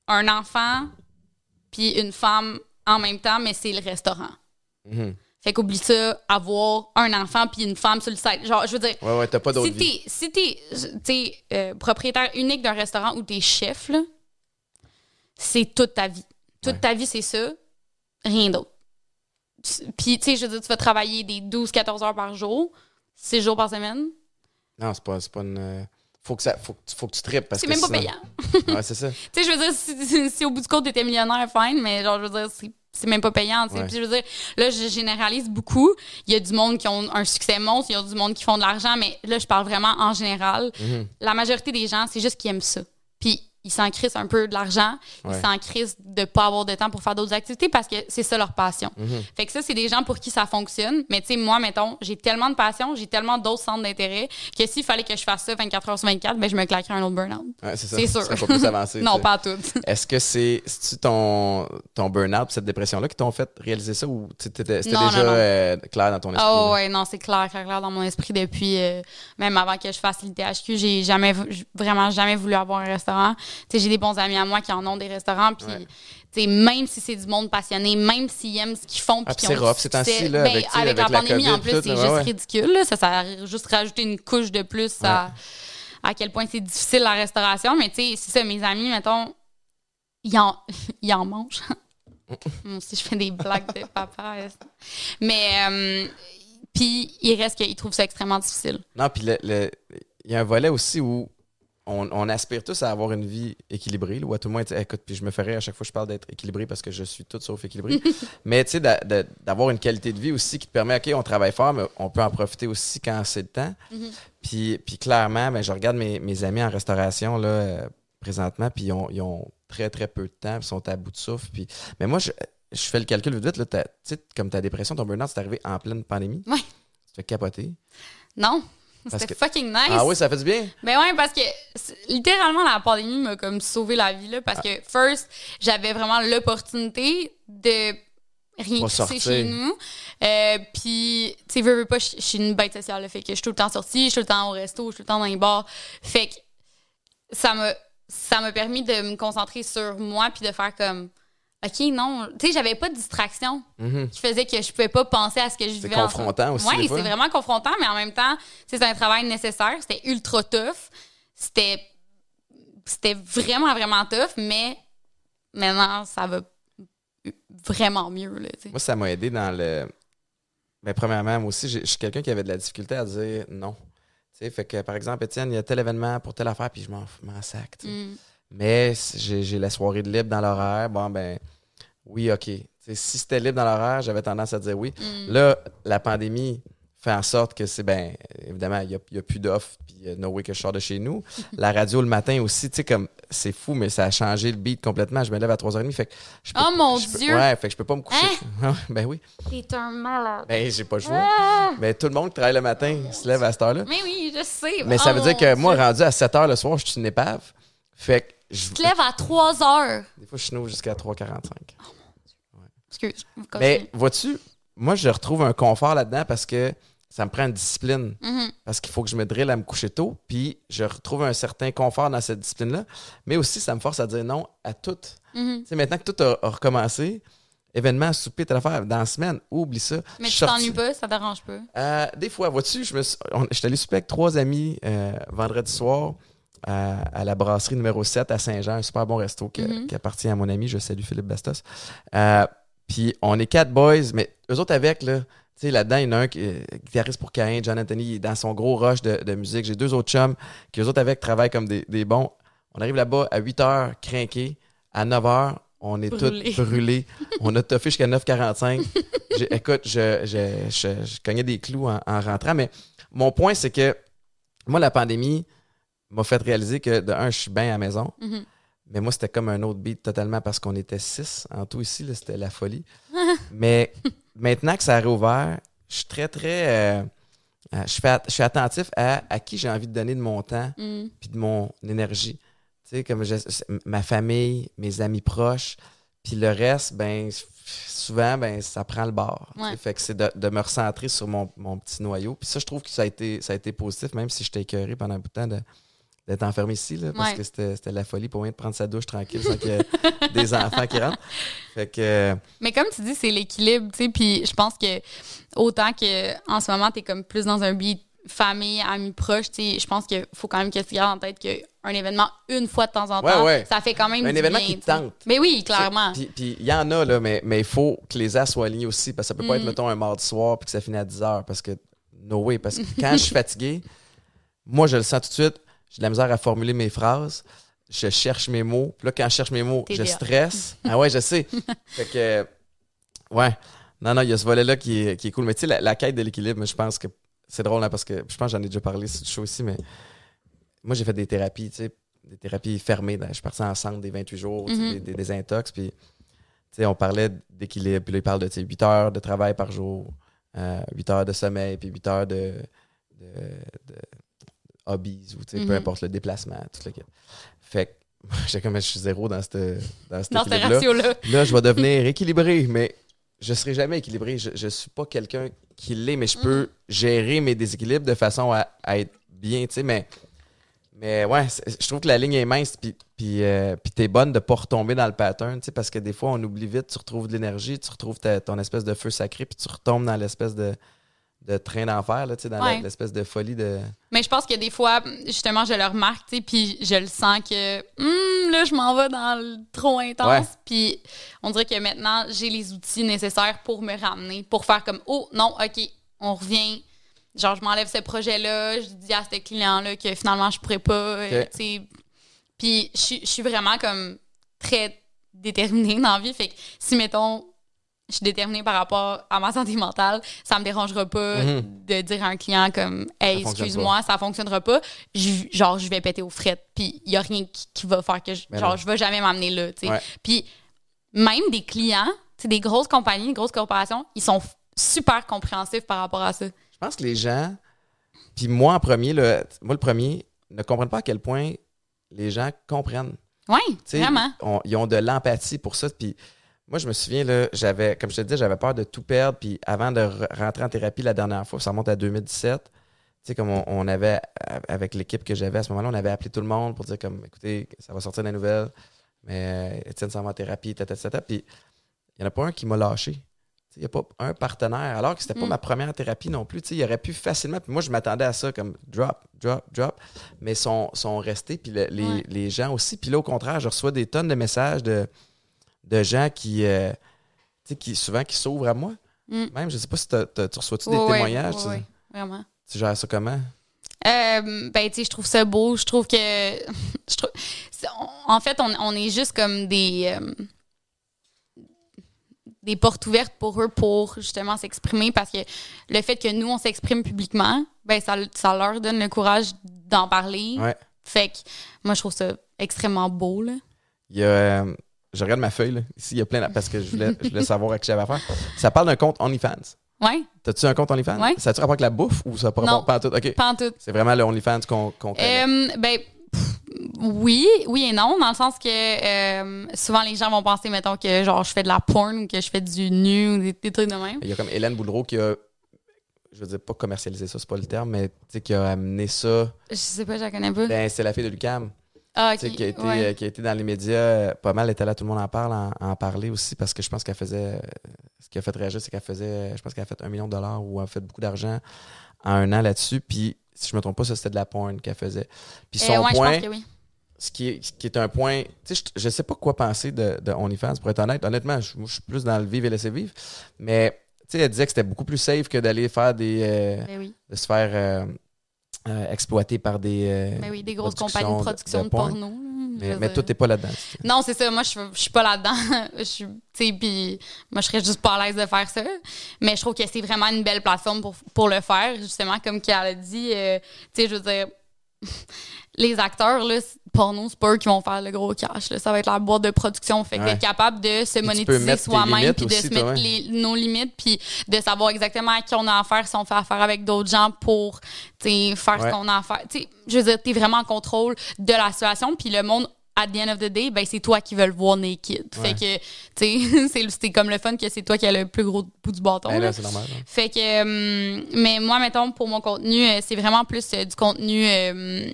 un enfant puis une femme en même temps, mais c'est le restaurant. Mhm. Fait qu'oublie ça, avoir un enfant puis une femme sur le site. Genre, je veux dire, Ouais, ouais, t'as pas d'autre si t'es si t'es, t'es, euh, propriétaire unique d'un restaurant ou t'es chef, là, c'est toute ta vie. Toute Ouais. ta vie, c'est ça. Rien d'autre. Puis, tu sais, je veux dire, tu vas travailler des 12-14 heures par jour, 6 jours par semaine. Non, c'est pas, c'est pas une. euh, Faut que, ça, faut, faut que tu tripes parce C'est que même pas sinon- payant. Ouais, c'est ça. Tu sais, je veux dire, si, si- si au bout du compte, t'étais millionnaire, fine, mais genre, je veux dire, c'est, c'est même pas payant. Ouais. Puis je veux dire, là, je généralise beaucoup. Il y a du monde qui ont un succès monstre, il y a du monde qui font de l'argent, mais là, je parle vraiment en général. Mhm. La majorité des gens, c'est juste qu'ils aiment ça. Puis ils s'en crissent un peu de l'argent, Ouais. ils s'en crissent de pas avoir de temps pour faire d'autres activités parce que c'est ça leur passion. Mhm. Fait que ça, c'est des gens pour qui ça fonctionne. Mais tu sais, moi, mettons, j'ai tellement de passion, j'ai tellement d'autres centres d'intérêt que s'il fallait que je fasse ça 24 heures sur 24, ben je me claquerais un autre burn-out. Ouais, c'est sûr. Pas plus avancer. non, pas tout. Est-ce que c'est ton, ton burn-out, cette dépression-là, qui t'ont fait réaliser ça ou c'était déjà non, non. euh, clair dans ton esprit? Oh ouais, non, c'est clair, clair, clair dans mon esprit depuis euh, même avant que je fasse l'ITHQ, j'ai jamais vraiment jamais voulu avoir un restaurant. J'ai des bons amis à moi qui en ont des restaurants puis Ouais. tu sais même si c'est du monde passionné, même s'ils aiment ce qu'ils font Ah, puis puis qu'ils c'est ont rough du ces temps-ci, succès, là, ben, avec, la la pandémie COVID en plus, c'est juste ouais. ridicule, là. ça ça a juste rajouté une couche de plus à à quel point c'est difficile la restauration, mais tu sais, c'est ça mes amis mettons ils en ils en mangent. Moi aussi, je fais des blagues de papa. Mais, euh, puis, il reste qu'ils trouvent ça extrêmement difficile. Non, puis le- le- il y a un volet aussi où on, on aspire tous à avoir une vie équilibrée, là, où à tout le moins, écoute, puis je me ferais à chaque fois que je parle d'être équilibré parce que je suis tout sauf équilibré. mais tu sais, d'avoir une qualité de vie aussi qui te permet, OK, on travaille fort, mais on peut en profiter aussi quand c'est le temps. Mhm. puis, puis clairement, ben, je regarde mes, mes amis en restauration là, euh, présentement, puis ils ont, ils ont très, très peu de temps, puis ils sont à bout de souffle. Puis... Mais moi, je, je fais le calcul vite, vite, là, sais, comme ta dépression, ton burn-out, c'est arrivé en pleine pandémie. Ouais. Tu te fais capoter. Non, c'était fucking nice. Ah oui, ça fait du bien. Ben ouais, parce que littéralement, la pandémie m'a comme sauvé la vie, là, parce Ah. que, first, j'avais vraiment l'opportunité de rien sortir. chez nous. Euh, Puis, tu sais, veux, veux pas, je je suis une bête sociale, là, fait que je suis tout le temps sortie, je suis tout le temps au resto, je suis tout le temps dans les bars. Fait que ça m'a ça m'a permis de me concentrer sur moi puis de faire comme OK, non, tu sais, j'avais pas de distraction Mhm. qui faisait que je pouvais pas penser à ce que je C'est vivais. en- confrontant aussi, fois. c'est vraiment confrontant, mais en même temps, c'est un travail nécessaire. C'était ultra tough. C'était, c'était vraiment, vraiment tough, mais maintenant, ça va vraiment mieux, là. Moi, ça m'a aidé dans le. Ben, premièrement, moi aussi, je suis quelqu'un qui avait de la difficulté à dire non. Tu sais, fait que, par exemple, Étienne, il y a tel événement pour telle affaire, puis je m'en sac. Mm. Mais j'ai la soirée de libre dans l'horaire. Bon, ben, oui, OK. Si c'était libre dans l'horaire, j'avais tendance à dire oui. Mm. Là, la pandémie fait en sorte que c'est, ben, évidemment, il n'y a, plus d'offres, puis il y a no way que je sors de chez nous. la radio le matin aussi, tu sais, comme, c'est fou, mais ça a changé le beat complètement. Je me lève à 3h30, fait que je peux- Oh, mon je peux- Dieu! ouais, fait que je peux pas me coucher. ben oui. T'es un malade. Ben, j'ai pas choix. Ah! Mais tout le monde qui travaille le matin se lève à cette heure-là. Mais oui, je sais. Mais Oh, ça veut dire mon que moi, rendu à 7 h le soir, je suis une épave. Fait que je, te lèves à 3 heures. des fois, je snooze jusqu'à 3h45. Excuse. Mais vois-tu, moi, je retrouve un confort là-dedans parce que ça me prend une discipline. Mhm. Parce qu'il faut que je me drille à me coucher tôt. Puis je retrouve un certain confort dans cette discipline-là. Mais aussi, ça me force à dire non à tout. Mhm. Tu sais, maintenant que tout a, a recommencé, événement, souper, telle affaire, dans la semaine, oublie ça. Mais tu t'ennuies pas, ça te dérange pas. Euh, des fois, vois-tu, je me suis, on- allé souper avec trois amis euh, vendredi soir à, à la brasserie numéro 7 à Saint-Jean, un super bon resto qui, Mhm. qui appartient à mon ami. Je salue Philippe Bastos. Euh, Puis on est quatre boys, mais eux autres avec, là, tu sais, là-dedans, il y en a un qui est guitariste pour Cain, John Anthony, il est dans son gros rush de, de musique. J'ai deux autres chums qui, eux autres avec, travaillent comme des, des bons. On arrive là-bas à 8 h, crinqués. À 9 h, on est tous brûlés. on a toffé jusqu'à 9h45. J'ai- écoute, je, je, je, je cognais des clous en, en rentrant, mais mon point, c'est que moi, la pandémie m'a fait réaliser que, de un, je suis bien à la maison, Mhm. mais moi, c'était comme un autre beat totalement parce qu'on était six en tout ici, c'était la folie. mais maintenant que ça a réouvert, je suis très, très. euh, euh, je, fais at- je suis attentif à, à qui j'ai envie de donner de mon temps Mm. puis de mon énergie. Tu sais, comme je- ma famille, mes amis proches, puis le reste, ben souvent, ben ça prend le bord. tu sais. Ouais. Fait que c'est de, de me recentrer sur mon, mon petit noyau. Puis ça, je trouve que ça a été, ça a été positif, même si j'étais écœuré pendant un bout de temps de- d'être enfermé ici, là, parce Ouais. que c'était la folie pour moi de prendre sa douche tranquille sans qu'il y ait des enfants qui rentrent. Fait que, Mais comme tu dis, c'est l'équilibre, tu sais. Puis je pense que autant que en ce moment, tu es comme plus dans un beat famille, amis proches, tu sais, je pense qu'il faut quand même que tu gardes en tête qu'un événement une fois de temps en Ouais, temps, ouais. ça fait quand même Un du événement bien, qui tente. Mais oui, clairement. Puis il y en a, là, mais mais il faut que les as soient alignés aussi, parce que ça peut pas être, Mm. mettons, un mardi soir puis que ça finit à 10 heures, parce que no way. Parce que quand je suis fatigué, moi, je le sens tout de suite, j'ai de la misère à formuler mes phrases, je cherche mes mots, puis là, quand je cherche mes mots, je stresse. ah ouais, je sais. fait que, ouais. Non, non, il y a ce volet-là qui est, qui est cool. Mais tu sais, la, la quête de l'équilibre, je pense que c'est drôle, hein, parce que je pense que j'en ai déjà parlé sur le show aussi, mais moi, j'ai fait des thérapies, tu sais. des thérapies fermées. Je suis parti en centre des 28 jours, Mhm. des, des, des intox. Puis, tu sais, on parlait d'équilibre. Puis là, il parle de tu sais, 8 heures de travail par jour, euh, 8 heures de sommeil, puis 8 heures de, de, de hobbies, ou peu Mhm. importe le déplacement, tout le. Fait que j'étais comme, je suis zéro dans, cette, dans cet Dans ce ratio-là. Là, je vais devenir équilibré, mais je serai jamais équilibré. Je, je suis pas quelqu'un qui l'est, mais je peux gérer mes déséquilibres de façon à, à être bien, tu sais, mais, mais ouais, je trouve que la ligne est mince, puis, puis, euh, puis t'es bonne de pas retomber dans le pattern, tu sais, parce que des fois, on oublie vite, tu retrouves de l'énergie, tu retrouves ta- ton espèce de feu sacré, puis tu retombes dans l'espèce de, de train d'enfer, là, tu sais, dans Ouais. l'espèce de folie de... Mais je pense que des fois, justement, je le remarque, tu sais, puis je le sens que Hum, là, je m'en vais dans le trop intense. Puis on dirait que maintenant, j'ai les outils nécessaires pour me ramener, pour faire comme oh non, ok, on revient. Genre, je m'enlève ce projet-là, je dis à ce client-là que finalement, je pourrais pas, euh, tu sais. Puis je suis- je suis vraiment comme très déterminée dans la vie. Fait que si, mettons, je suis déterminée par rapport à ma santé mentale, ça me dérangera pas Mhm. de dire à un client comme Hey, excuse-moi, ça fonctionnera pas. Je- genre, je vais péter aux frettes. Puis il y a rien qui, qui va faire que je, Mais genre, non. je vais jamais m'amener là. Puis même des clients, des grosses compagnies, des grosses corporations, ils sont super compréhensifs par rapport à ça. Je pense que les gens, puis moi en premier, là, moi le premier, ne comprennent pas à quel point les gens comprennent. Oui, vraiment. on- ils ont de l'empathie pour ça. Puis moi, je me souviens, là, j'avais, comme je te disais, j'avais peur de tout perdre. Puis avant de re- rentrer en thérapie la dernière fois, ça remonte à 2017. Tu sais, comme on, on avait, avec l'équipe que j'avais à ce moment-là, on avait appelé tout le monde pour dire, comme, écoutez, ça va sortir des nouvelles, mais euh, Étienne s'en va en thérapie, tata, tata. Puis il n'y en a pas un qui m'a lâché. Il n'y a pas un partenaire, alors que c'était pas Mm. ma première thérapie non plus. Tu sais, il aurait pu facilement. Puis moi, je m'attendais à ça comme drop, drop, drop. Mais sont, sont restés, puis le- les, Ouais. les gens aussi. Puis là, au contraire, je reçois des tonnes de messages de, de gens qui, euh, tu sais, qui souvent qui s'ouvrent à moi. Mm. Même, je sais pas si tu reçois-tu des témoignages. ouais, tu- vraiment. Tu gères ça comment? Euh, ben, tu sais, je trouve ça beau. Je trouve que. je trouve, en fait, on, on est juste comme des. euh, des portes ouvertes pour eux pour justement s'exprimer parce que le fait que nous, on s'exprime publiquement, ben, ça, ça leur donne le courage d'en parler. Ouais. Fait que moi, je trouve ça extrêmement beau, là. Il y a, euh, je regarde ma feuille, là. Ici, il y a plein de, Parce que je voulais, je voulais savoir à qui j'avais affaire. Ça parle d'un compte OnlyFans. Ouais, T'as-tu un compte OnlyFans? Ouais. Ça a-tu rapport avec la bouffe ou ça n'a pas rapport pas en tout? OK. pas en tout. C'est vraiment le OnlyFans qu'on connaît. Euh, ben, pff, oui, oui et non, dans le sens que euh, souvent les gens vont penser, mettons, que genre je fais de la porn ou que je fais du nu ou des, des trucs de même. Il y a comme Hélène Boudreau qui a, je veux dire, pas commercialisé ça, c'est pas le terme, mais tu sais, qui a amené ça. Je sais pas, je la connais pas. Ben, c'est la fille de Lucam. Ah, qui a, été, ouais. euh, qui a été dans les médias euh, pas mal, était là, tout le monde en parle, en, en parler aussi, parce que je pense qu'elle faisait. ce qui a fait réagir, c'est qu'elle faisait. Je pense qu'elle a fait un million de dollars ou elle a fait beaucoup d'argent en un an là-dessus. Puis, si je me trompe pas, ça c'était de la porn qu'elle faisait. Puis Euh, son ouais, point, je pense que oui. ce, qui est, ce qui est un point. Tu sais, je, je sais pas quoi penser de, de OnlyFans, pour être honnête. Honnêtement, je, moi, je suis plus dans le vivre et laisser vivre. Mais, tu sais, elle disait que c'était beaucoup plus safe que d'aller faire des. euh, Ben oui. de se faire euh, euh, exploiter par des. euh, Ben oui, des grosses compagnies de production de de, porn. porno. mais mais toi, t'es pas là-dedans. Non, c'est ça. Moi, je, je suis pas là-dedans. je suis, puis moi, je serais juste pas à l'aise de faire ça. Mais je trouve que c'est vraiment une belle plateforme pour, pour le faire. Justement, comme qu'elle a dit, euh, tu sais, je veux dire, les acteurs, là, porno, c'est pas eux qui vont faire le gros cash. là. Ça va être la boîte de production. Fait que Ouais. capable de se monétiser soi-même, puis de aussi, se mettre les- nos limites, puis de savoir exactement à qui on a affaire, si on fait affaire avec d'autres gens pour faire Ouais. ce qu'on a à faire. Je veux dire, t'es vraiment en contrôle de la situation, puis le monde at the end of the day, ben c'est toi qui veux le voir naked. Fait que, tu sais, c'est- comme le fun que c'est toi qui as le plus gros bout du bâton. Ben là. normal. hein. Fait que, euh, mais moi, mettons, pour mon contenu, euh, c'est vraiment plus euh, du contenu euh,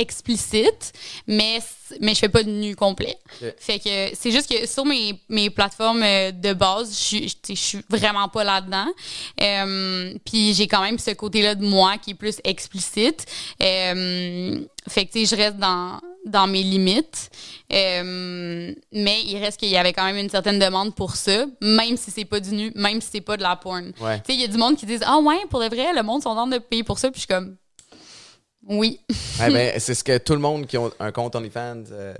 explicite, mais, mais je fais pas de nu complet. Ok. Fait que c'est juste que sur mes, mes plateformes euh, de base, je sais, je suis vraiment pas là-dedans. Euh, Puis j'ai quand même ce côté-là de moi qui est plus explicite. Euh, fait que, je reste dans dans mes limites. Euh, mais il reste qu'il y avait quand même une certaine demande pour ça, même si c'est pas du nu, même si c'est pas de la porn. Ouais. Tu sais, il y a du monde qui disent Ah ouais, pour de vrai, le monde sont en train de payer pour ça. Puis je suis comme Oui. Ouais, ben, c'est ce que tout le monde qui a un compte OnlyFans, euh,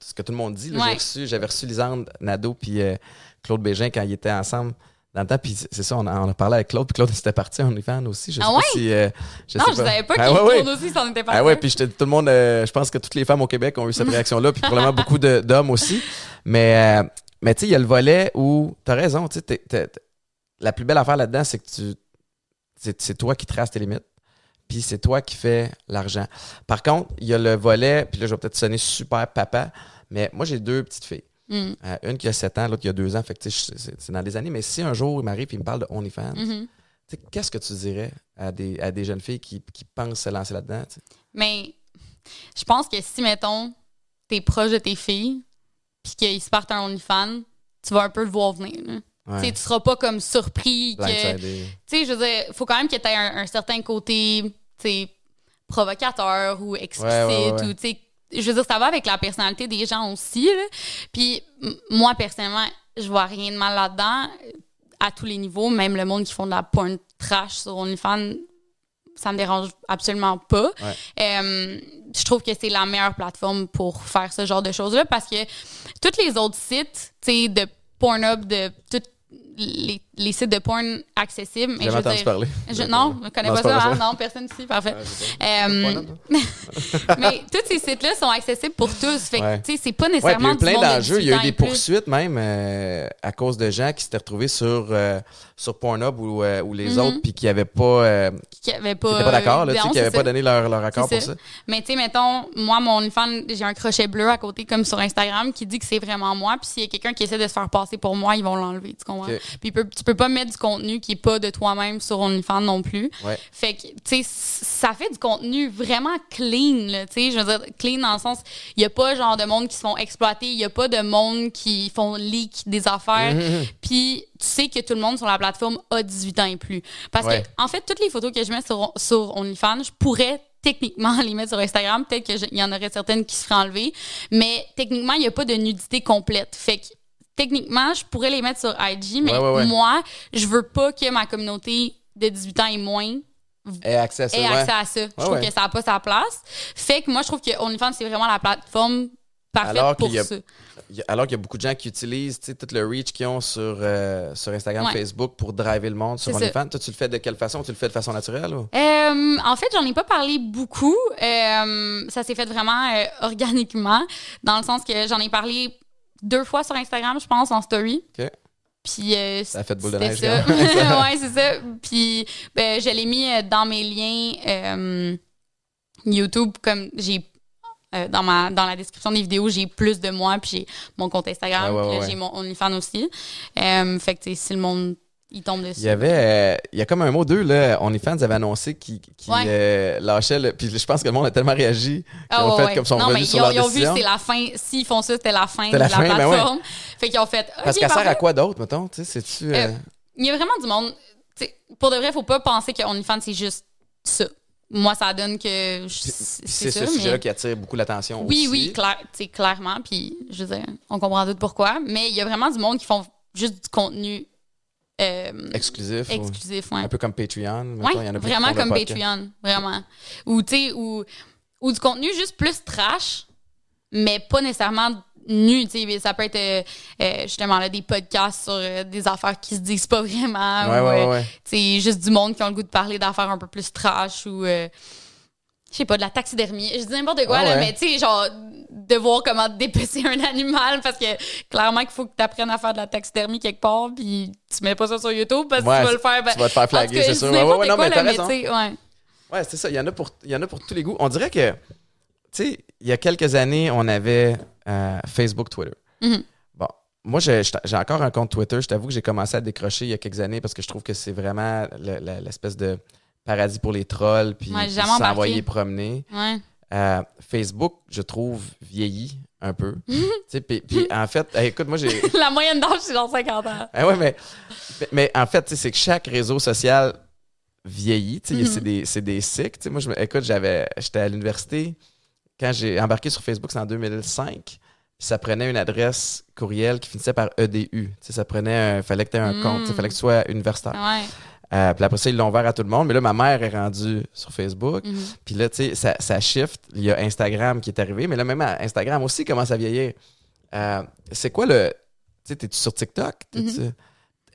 ce que tout le monde dit. J'ai reçu- J'avais reçu Lisande Nadeau puis euh, Claude Bégin quand ils étaient ensemble dans le temps, puis c'est ça, on a, on a parlé avec Claude, puis Claude c'était parti en OnlyFans aussi. Je sais Ah pas ouais? si. euh, je non, sais je savais pas Ah qu'il ouais, ouais. tourne aussi, s'en était pas Ah ouais, puis tout le monde, euh, je pense que toutes les femmes au Québec ont eu cette réaction-là, puis probablement beaucoup d'hommes aussi. Mais, mais tu sais, il y a le volet où, t'as raison, tu sais, t'es- t'es- t'es- la plus belle affaire là-dedans, c'est que tu, c'est toi qui traces tes limites, puis c'est toi qui fais l'argent. Par contre, il y a le volet, puis là, je vais peut-être sonner super papa, mais moi, j'ai deux petites filles. Mm. Euh, une qui a 7 ans, l'autre qui a 2 ans, fait que tu sais, je- c'est dans des années. Mais si un jour il m'arrive et il me parle de OnlyFans, tu sais, qu'est-ce que tu dirais à des, à des jeunes filles qui, qui pensent se lancer là-dedans? Mais je pense que si, mettons, t'es proche de tes filles, puis qu'ils se partent un OnlyFans, tu vas un peu le voir venir. là. Ouais. Tu Tu seras pas comme surpris. Tu sais, je veux dire, faut quand même que tu aies un, un certain côté, provocateur ou explicite Ouais, ouais, ouais, ouais. ou, tu sais, je veux dire, ça va avec la personnalité des gens aussi, là. Puis, moi, personnellement, je vois rien de mal là-dedans, à tous les niveaux, même le monde qui font de la porn trash sur OnlyFans, ça me dérange absolument pas. Euh, je trouve que c'est la meilleure plateforme pour faire ce genre de choses-là parce que tous les autres sites, tu sais, de Pornhub, de tous les, les sites de porn accessibles, J'ai entendu dire, parler. je- non, je connais Non, pas pas ça. hein? ça. non, personne ici, parfait. Ouais. Euh, toi? mais tous ces sites-là sont accessibles pour tous. Fait Ouais. tu sais, c'est pas Ouais, puis il y nécessairement a eu plein d'enjeux. Il y a 18 eu des poursuites même euh, à cause de gens qui s'étaient retrouvés sur, euh, sur Pornhub ou, euh, ou les Mhm. autres puis qui n'avaient pas, euh, qui avaient qui pas, étaient pas d'accord, qui n'avaient pas donné leur, leur accord pour ça. Mais tu sais, mettons, moi, mon OnlyFans, j'ai un crochet bleu à côté, comme sur Instagram, qui dit que c'est vraiment moi. Puis s'il y a quelqu'un qui essaie de se faire passer pour moi, ils vont l'enlever, tu comprends? Puis tu peux pas mettre du contenu qui est pas de toi-même sur OnlyFans non plus. Ouais. Fait que, tu sais, ça fait du contenu vraiment clean, là, tu sais. Je veux dire, clean dans le sens, il y a pas genre de monde qui se font exploiter, il y a pas de monde qui font leak des affaires. Mhm. Puis tu sais que tout le monde sur la plateforme a 18 ans et plus. Parce Ouais. que, en fait, toutes les photos que je mets sur, sur OnlyFans, je pourrais techniquement les mettre sur Instagram. Peut-être qu'il y en aurait certaines qui se feraient enlever. Mais techniquement, il n'y a pas de nudité complète. Fait que techniquement, je pourrais les mettre sur IG, mais Ouais, ouais, ouais. moi, je veux pas que ma communauté de 18 ans et moins Et accès à ça, ait accès à ça. Je trouve que ça n'a pas sa place. Fait que moi, je trouve que OnlyFans, c'est vraiment la plateforme parfaite Alors pour a- ça. Alors qu'il y a beaucoup de gens qui utilisent tout le reach qu'ils ont sur, euh, sur Instagram. Facebook pour driver le monde sur. OnlyFans. Toi, tu le fais de quelle façon? Tu le fais de façon naturelle? Ou? Euh, en fait, j'en ai pas parlé beaucoup. Euh, ça s'est fait vraiment organiquement, dans le sens que j'en ai parlé deux fois sur Instagram, je pense, en story. OK. Puis euh, Ça a fait boule de neige, ça. même. ouais, c'est ça. Puis ben, je l'ai mis euh, dans mes liens euh, YouTube, comme j'ai euh, dans ma dans la description des vidéos, j'ai plus de moi, puis j'ai mon compte Instagram, ouais, puis ouais. j'ai mon OnlyFans aussi. Euh, fait que si le monde il tombe dessus. Il y avait, euh, il y a comme un mot d'eux, là. OnlyFans avait annoncé qu'ils Ouais. euh, lâchaient le. Puis je pense que le monde a tellement réagi qu'ils Ah, ont fait ouais. comme sont non, mais ils sur ont, leur ils ont vu c'était la fin. S'ils font ça, c'était la fin de la la, fin, ben plateforme. Fait qu'ils ont fait. Parce qu'elle sert à quoi d'autre, mettons? Tu sais, c'est-tu. euh, Il y a vraiment du monde. tu pour de vrai, faut pas penser que OnlyFans, c'est juste ça. Moi, ça donne que c'est c'est ce sujet-là mais... qui attire beaucoup l'attention Oui, aussi. oui, clair, tu clairement. Puis, je veux dire, on comprend tout pourquoi. Mais il y a vraiment du monde qui font juste du contenu euh, Exclusif. ou- exclusif. Ouais. Un peu comme Patreon. Ouais, il y en a beaucoup qui vraiment comme. Patreon, vraiment. Ou tu sais, ou, ou du contenu juste plus trash, mais pas nécessairement nu. tu sais. Ça peut être euh, euh, justement là, des podcasts sur euh, des affaires qui se disent pas vraiment. Ouais, ou, ouais, euh, ouais. tu sais, juste du monde qui ont le goût de parler d'affaires un peu plus trash ou. je sais pas, de la taxidermie. Je dis n'importe quoi, Ah là, ouais. mais tu sais, genre, de voir comment dépecer un animal parce que clairement qu'il faut que tu apprennes à faire de la taxidermie quelque part, puis tu mets pas ça sur YouTube parce que Ouais, tu vas le faire. ben, Tu vas te faire flaguer, c'est sûr. Ouais, ouais, non, quoi, mais t'as raison. ouais. Ouais, c'est ça. Il y en a pour, il y en a pour tous les goûts. On dirait que, tu sais, il y a quelques années, on avait euh, Facebook, Twitter. Mhm. Bon, moi, j'ai encore un compte Twitter. Je t'avoue que j'ai commencé à décrocher il y a quelques années parce que je trouve que c'est vraiment le- le- l'espèce de paradis pour les trolls puis s'envoyer promener. Ouais. Euh, Facebook, je trouve, vieilli un peu. Puis, en fait, écoute, moi, j'ai. La moyenne d'âge, c'est genre 50 ans. Ah ouais, mais, mais, en fait, c'est que chaque réseau social vieillit. Mhm. C'est des, des cycles. Moi, je écoute, j'étais à l'université. Quand j'ai embarqué sur Facebook, c'est en 2005. Puis ça prenait une adresse courriel qui finissait par EDU. Tu sais, ça prenait un, fallait que tu aies un Mm. compte. Il fallait que tu sois universitaire. Ouais. Euh, puis après ça, ils l'ont ouvert à tout le monde. Mais là, ma mère est rendue sur Facebook. Mhm. Puis là, tu sais, ça, ça shift. Il y a Instagram qui est arrivé. Mais là, même Instagram aussi commence à vieillir. Euh, c'est quoi le. Tu sais, t'es-tu sur TikTok? Mhm.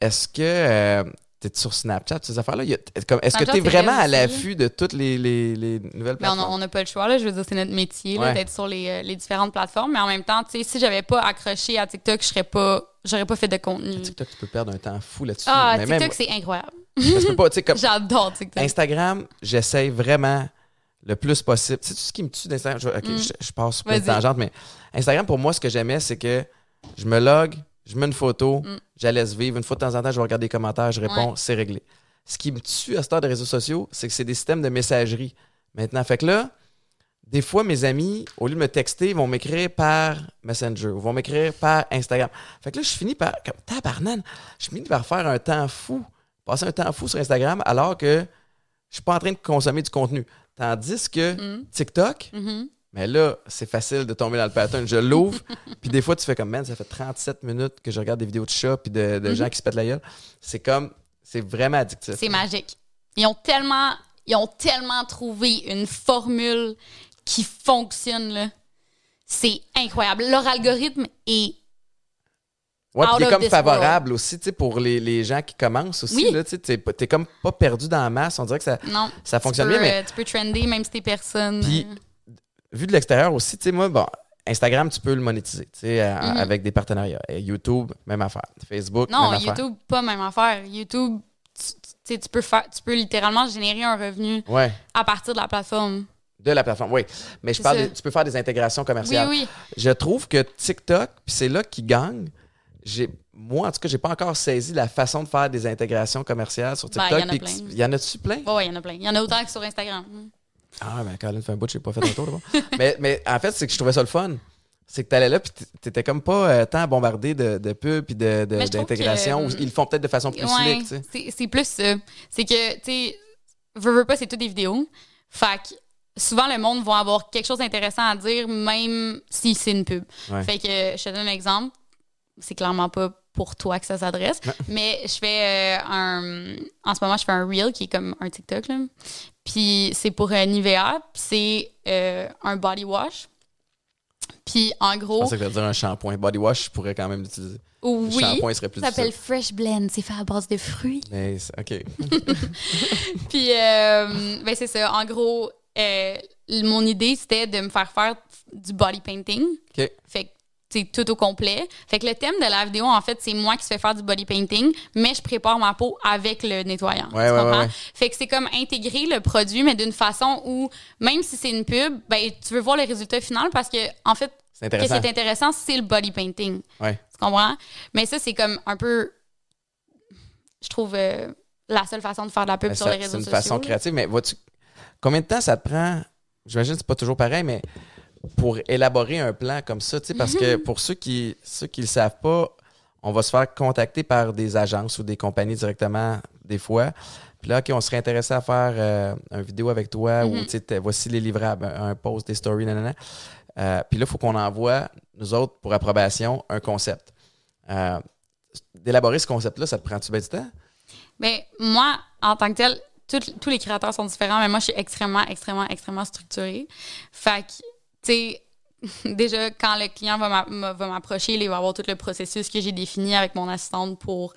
est-ce que euh, t'es sur Snapchat, ces affaires-là? Est-ce que t'es c'est vraiment vrai à l'affût de toutes les, les, les nouvelles Mais on plateformes? n'a pas le choix, là. Je veux dire, c'est notre métier, Ouais. d'être sur les, les différentes plateformes. Mais en même temps, tu sais, si j'avais pas accroché à TikTok, je serais pas, j'aurais pas fait de contenu. TikTok, tu peux perdre un temps fou là-dessus. Ah, Mais TikTok, même- c'est incroyable. Je peux pas, tu sais, comme J'adore TikTok. Instagram, j'essaye vraiment le plus possible. C'est tout ce qui me tue d'Instagram. Je, Mm. je, je passe sur plein de Vas-y. tangentes, mais Instagram, pour moi, ce que j'aimais, c'est que je me log, je mets une photo, Mm. je la laisse vivre. Une fois de temps en temps, je vais regarder les commentaires, je réponds, Ouais. c'est réglé. Ce qui me tue à ce temps des réseaux sociaux, c'est que c'est des systèmes de messagerie maintenant. Fait que là, des fois, mes amis, au lieu de me texter, vont m'écrire par Messenger ou vont m'écrire par Instagram. Fait que là, je finis par. Comme tabarnane, je finis par faire un temps fou, passer un temps fou sur Instagram alors que je suis pas en train de consommer du contenu. Tandis que Mm. TikTok, Mhm. mais là, c'est facile de tomber dans le pattern. Je l'ouvre, puis des fois, tu fais comme, man, ça fait 37 minutes que je regarde des vidéos de chats puis de, de Mhm. gens qui se pètent la gueule. C'est comme, c'est vraiment addictif. C'est magique. Ils ont tellement, ils ont tellement trouvé une formule qui fonctionne, là. C'est incroyable. Leur algorithme est. Ouais, puis comme favorable aussi, tu sais, pour les, les gens qui commencent aussi. Oui. Là, tu sais, t'es, comme pas perdu dans la masse. On dirait que ça, Non. ça fonctionne peux, bien, mais euh, tu peux trender même si t'es personne. Puis, euh. vu de l'extérieur aussi, tu sais, moi, bon, Instagram, tu peux le monétiser, tu sais, à- Mhm. avec des partenariats. Et YouTube, même affaire. Facebook, Non, même affaire. YouTube, pas même affaire. YouTube, tu, tu sais, tu peux faire, tu peux littéralement générer un revenu Ouais, à partir de la plateforme. de la plateforme, oui. Mais je parle, des- tu peux faire des intégrations Oui, commerciales. oui. Je trouve que TikTok, puis c'est là qui gagne. J'ai, moi, en tout cas, j'ai pas encore saisi la façon de faire des intégrations commerciales sur Ben, TikTok. il y en a puis plein. que- Il y en a-tu plein? Ouais, il y en a plein. Il y en a autant que sur Instagram. Ah, ben, Colin fait un bout, j'ai pas fait un tour. mais, mais en fait, c'est que je trouvais ça le fun. C'est que t'allais là, puis t'étais comme pas euh, tant bombardé de, de pubs puis de, d'intégration. ou Ils le font peut-être de façon plus Ouais, slick, tu c'est c'est plus ça. C'est que, tu sais, veux, veux pas, c'est toutes des vidéos. Fait que souvent, le monde va avoir quelque chose d'intéressant à dire, même si c'est une pub. Ouais. Fait que je te donne un exemple. C'est clairement pas pour toi que ça s'adresse. Mais je fais euh, un. En ce moment, je fais un reel qui est comme un TikTok. Là. Puis c'est pour un Nivea. Puis c'est euh, un body wash. Puis en Je gros, pensais que t'allais dire un shampoing. Body wash, je pourrais quand même l'utiliser. Le oui, shampoing serait plus ça s'appelle. Fresh Blend. C'est fait à base de fruits. C'est- OK. Puis, euh, ben c'est ça. En gros, euh, mon idée, c'était de me faire faire du body painting. OK. Fait que, c'est tout au complet. Fait que le thème de la vidéo, en fait, c'est moi qui se fais faire du body painting, mais je prépare ma peau avec le nettoyant. Ouais, tu ouais, comprends? ouais. Fait que c'est comme intégrer le produit, mais d'une façon où, même si c'est une pub, ben, tu veux voir le résultat final parce que, en fait, C'est ce qui intéressant. est intéressant, c'est le body painting. Ouais. Tu comprends? Mais ça, c'est comme un peu, je trouve, euh, la seule façon de faire de la pub Mais sur les réseaux C'est une sociaux. façon là. créative. Mais vois-tu, combien de temps ça te prend? J'imagine que c'est pas toujours pareil, mais pour élaborer un plan comme ça, tu sais, parce que pour ceux qui ceux qui le savent pas, on va se faire contacter par des agences ou des compagnies directement des fois. Puis là, OK, on serait intéressé à faire euh, une vidéo avec toi ou Mhm. tu sais, voici les livrables, un post, des stories, nanana. Euh, puis là, il faut qu'on envoie, nous autres, pour approbation, un concept. Euh, D'élaborer ce concept-là, ça te prend-tu bien du temps? Mais moi, en tant que tel, tout- tous les créateurs sont différents, mais moi, je suis extrêmement, extrêmement, extrêmement structurée. Fait que, tu sais, déjà, quand le client va m'a- m'a- va m'approcher, il va avoir tout le processus que j'ai défini avec mon assistante pour,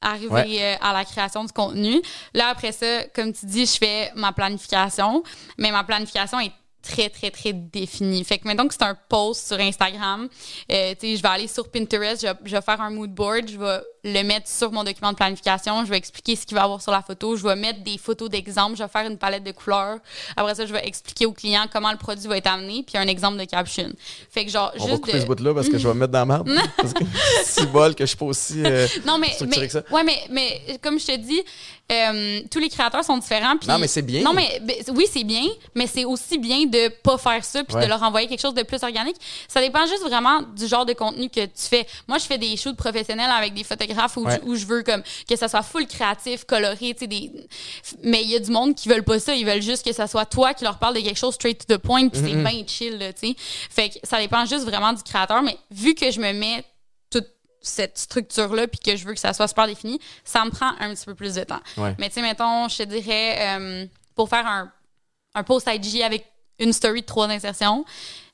arriver Ouais. euh, à la création du contenu. Là, après ça, comme tu dis, je fais ma planification, mais ma planification est très, très, très définie. Fait que maintenant que c'est un post sur Instagram, euh, tu sais, je vais aller sur Pinterest, je, je vais faire un mood board, je vais le mettre sur mon document de planification, je vais expliquer ce qu'il va y avoir sur la photo, je vais mettre des photos d'exemple, je vais faire une palette de couleurs. Après ça, je vais expliquer au client comment le produit va être amené, puis un exemple de caption. Fait que genre, On va juste couper de... ce bout-là parce que je vais me mettre dans la merde. parce que c'est bol que je suis pas aussi. euh, Non, mais, structuré mais, que ça. ouais, mais, mais comme je te dis, euh, tous les créateurs sont différents. puis- Non, mais c'est bien. Non, mais ben, oui, c'est bien, mais c'est aussi bien de pas faire ça puis Ouais. de leur envoyer quelque chose de plus organique. Ça dépend juste vraiment du genre de contenu que tu fais. Moi, je fais des shoots professionnels avec des photographes où, Ouais. où je veux comme que ça soit full créatif, coloré, tu sais, des... mais il y a du monde qui veulent pas ça. Ils veulent juste que ça soit toi qui leur parle de quelque chose straight to the point, puis c'est bien chill, là, tu sais. Fait que ça dépend juste vraiment du créateur, mais vu que je me mets toute cette structure-là puis que je veux que ça soit super défini, ça me prend un petit peu plus de temps. Ouais. Mais tu sais, mettons, je te dirais, euh, pour faire un, un post IG avec une story de trois insertions,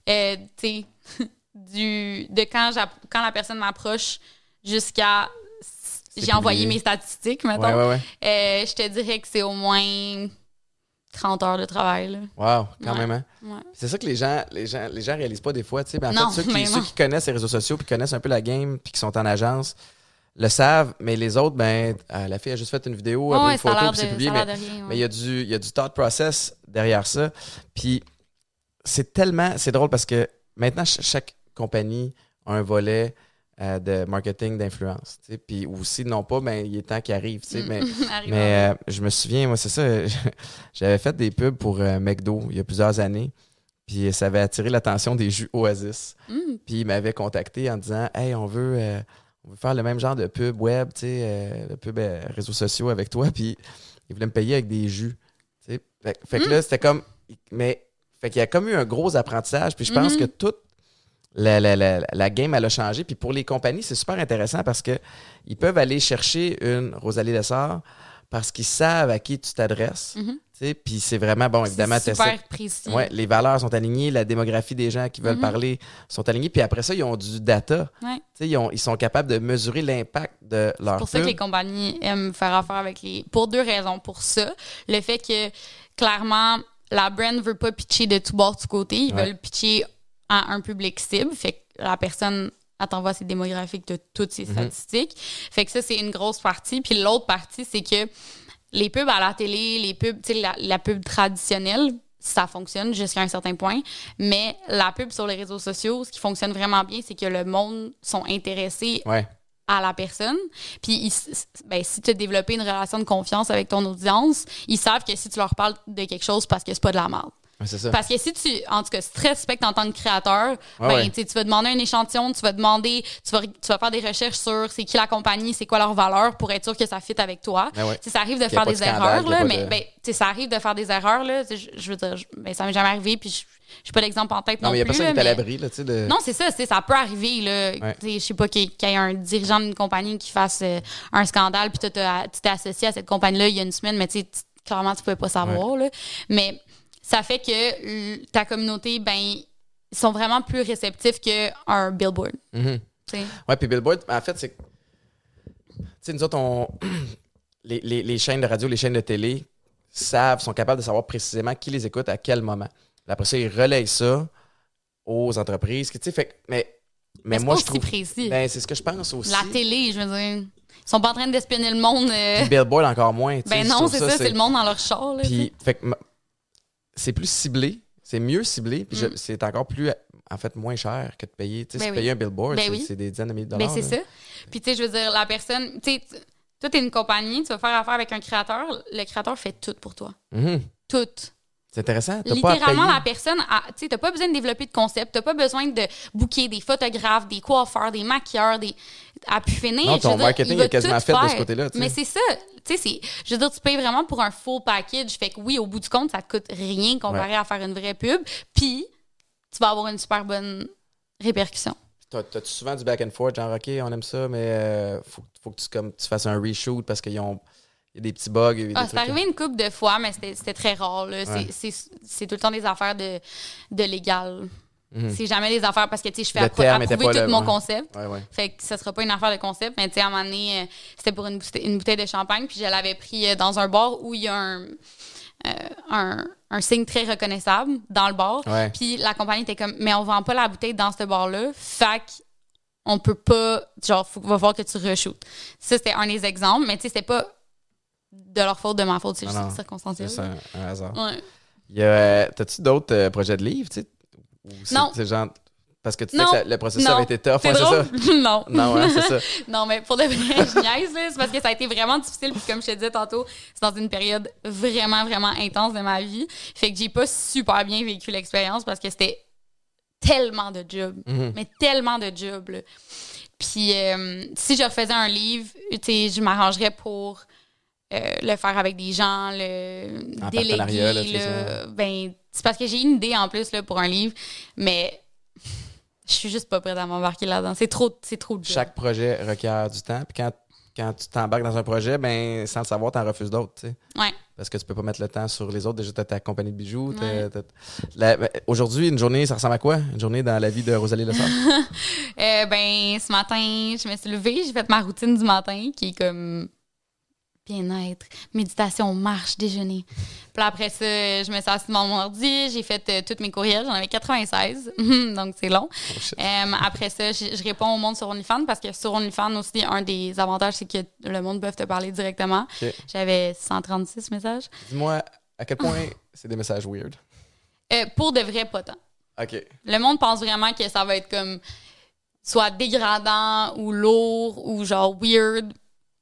euh, tu sais, du, de quand, quand la personne m'approche jusqu'à j'ai envoyé mes statistiques, maintenant. Ouais, ouais, ouais. Euh, je te dirais que c'est au moins 30 heures de travail. Là. Wow, quand même, hein? C'est ça que les gens, les gens, les gens réalisent pas des fois, tu sais. Ben, en Non, fait, ceux qui, ceux qui connaissent les réseaux sociaux puis connaissent un peu la game puis qui sont en agence le savent, mais les autres, ben, euh, la fille a juste fait une vidéo, Ouais, une photo puis c'est publié, mais il y a du, y a du thought process derrière ça. Puis c'est tellement, c'est drôle parce que maintenant ch- chaque compagnie a un volet euh, de marketing d'influence. Puis aussi non pas, ben il est temps qu'il arrive, sais. Mais mais euh, je me souviens, moi, c'est ça. J'avais fait des pubs pour euh, McDo il y a plusieurs années. Puis ça avait attiré l'attention des jus Oasis. Mm. Puis ils m'avaient contacté en disant Hey, on veut, on veut faire le même genre de pub web, tu sais, de pub réseaux sociaux avec toi. Puis ils voulaient me payer avec des jus. Fait, fait que là, c'était comme. Mais. Fait qu'il y a comme eu un gros apprentissage. Puis je pense Mhm. que toute la, la, la, la game, elle a changé. Puis pour les compagnies, c'est super intéressant parce que ils peuvent aller chercher une Rosalie Lessard parce qu'ils savent à qui tu t'adresses. Tu sais. Puis c'est vraiment, bon, évidemment, super précis. Ouais, les valeurs sont alignées, la démographie des gens qui veulent Mhm. parler sont alignés. Puis après ça, ils ont du data. Ouais. Ils, ont- ils sont capables de mesurer l'impact de leur C'est pour ça que les compagnies aiment faire affaire avec les. Pour deux raisons. Pour ça, le fait que clairement, la brand veut pas pitcher de tout bord, de tout côté. Ils Ouais. veulent pitcher à un public cible. Fait que la personne, elle t'envoie ses démographiques de toutes ses Mhm. statistiques. Fait que ça, c'est une grosse partie. Puis l'autre partie, c'est que les pubs à la télé, les pubs, tu sais, la, la pub traditionnelle, ça fonctionne jusqu'à un certain point. Mais la pub sur les réseaux sociaux, ce qui fonctionne vraiment bien, c'est que le monde sont intéressés Ouais. à la personne. Puis, ils ben, si tu as développé une relation de confiance avec ton audience, ils savent que si tu leur parles de quelque chose, parce que c'est pas de la merde. Ouais, c'est ça. Parce que si tu, en tout cas, si tu te respectes en tant que créateur, ben, ouais. tu vas demander un échantillon, tu vas demander, tu vas, tu vas faire des recherches sur c'est qui la compagnie, c'est quoi leur valeur pour être sûr que ça fit avec toi. Ben ouais. Ça arrive de faire des erreurs, là, mais ben, ça arrive de faire des erreurs. Là, je, veux dire, ben, ça m'est jamais arrivé, puis je je suis pas l'exemple en tête Non, non, mais il n'y a personne là, qui est à l'abri, là. De... non, c'est ça, ça peut arriver là, Ouais. Sais, je sais pas qu'il y ait un dirigeant d'une compagnie qui fasse euh, un scandale puis tu t'es associé à cette compagnie là il y a une semaine mais tu- clairement tu pouvais pas savoir là. Mais ça fait que ta communauté ben ils sont vraiment plus réceptifs qu'un billboard, tu sais. Ouais, puis Billboard, en fait, c'est. Tu sais, nous autres, on. les, les- les chaînes de radio, les chaînes de télé savent, sont capables de savoir précisément qui les écoute à quel moment. Après ça, ils relayent ça aux entreprises. Tu sais, fait Mais, mais moi, pas je trouve. précis. Ben, c'est ce que je pense aussi. La télé, je veux dire, ils sont pas en train d'espionner le monde. euh, Puis Billboard, encore moins. ben non, c'est ça, c'est le monde dans leur char là. Puis, fait que c'est plus ciblé, c'est mieux ciblé, puis Mm. c'est encore plus, en fait, moins cher que de payer. Tu sais, Ben si oui. payer un billboard, Ben c'est oui. c'est des dizaines de milliers de Ben, dollars. c'est là. ça. Puis, tu sais, je veux dire, la personne, tu sais, toi, t'es une compagnie, tu vas faire affaire avec un créateur, le créateur fait tout pour toi. Mhm. Tout. C'est intéressant. Pas Littéralement, la personne, a- tu sais, t'as pas besoin de développer de concept, t'as pas besoin de booker des photographes, des coiffeurs, des maquilleurs, des. À pu finir. Non, Je ton dire, marketing il est quasiment fait de ce faire. côté-là. Mais c'est ça. Tu sais, je veux dire, tu payes vraiment pour un full package. Fait que oui, au bout du compte, ça te coûte rien comparé à faire une vraie pub. Puis, tu vas avoir une super bonne répercussion. T'as- T'as-tu souvent du back and forth, genre, OK, on aime ça, mais euh, faut, faut que tu, comme, tu fasses un reshoot parce qu'il y a des petits bugs. des Ah, c'est arrivé une couple de fois, mais c'était très rare. Ouais. C'est tout le temps des affaires de, de légal. Mhm. C'est jamais des affaires parce que je fais approuver tout le- mon concept. Ouais, ouais. Fait que ça sera pas une affaire de concept, mais tu sais, à un moment donné, euh, c'était pour une bouteille, une bouteille de champagne, puis je l'avais pris euh, dans un bar où il y a un, euh, un, un signe très reconnaissable dans le bar. Ouais. Puis la compagnie était comme, mais on vend pas la bouteille dans ce bar-là, fait on peut pas, genre, faut, va falloir que tu re-shootes. Ça, c'était un des exemples, mais tu sais, c'était pas de leur faute, de ma faute, c'est juste circonstanciel. C'est un, un hasard. Ouais. Il y a, T'as-tu d'autres euh, projets de livres? Ou Non. c'est genre... Parce que tu sais que le processus Non. avait été tough, C'est ça? non. Non, hein, c'est ça. Non, mais pour de vrai, je niaise, là. C'est parce que ça a été vraiment difficile. Puis comme je te disais tantôt, c'est dans une période vraiment, vraiment intense de ma vie. Fait que j'ai pas super bien vécu l'expérience parce que c'était tellement de jobs. Mhm. Mais tellement de jobs, là. Puis euh, si je refaisais un livre, tu sais, je m'arrangerais pour euh, le faire avec des gens, le En là, déléguer. là. Ben, c'est parce que j'ai une idée en plus là, pour un livre, mais je suis juste pas prête à m'embarquer là-dedans. C'est trop, c'est trop job. Chaque projet requiert du temps. Puis quand quand tu t'embarques dans un projet, ben sans le savoir, t'en refuses d'autres, tu sais. Ouais. Parce que tu peux pas mettre le temps sur les autres. Déjà, t'as ta compagnie de bijoux. Ouais. ben, Aujourd'hui, une journée, ça ressemble à quoi? Une journée dans la vie de Rosalie Lessard? Euh, ben, ce matin, je me suis levée, j'ai fait ma routine du matin qui est comme bien-être, méditation, marche, déjeuner. Puis là, après ça, je me suis assise devant mon ordi, j'ai fait euh, tous mes courriels, j'en avais 96, donc c'est long. Oh. Euh, après ça, je, je réponds au monde sur OnlyFans parce que sur OnlyFans aussi, un des avantages, c'est que le monde peut te parler directement. J'avais 136 messages. Dis-moi, à quel point c'est des messages weird? Euh, pour de vrai, pas tant. OK. Le monde pense vraiment que ça va être comme soit dégradant ou lourd ou genre weird.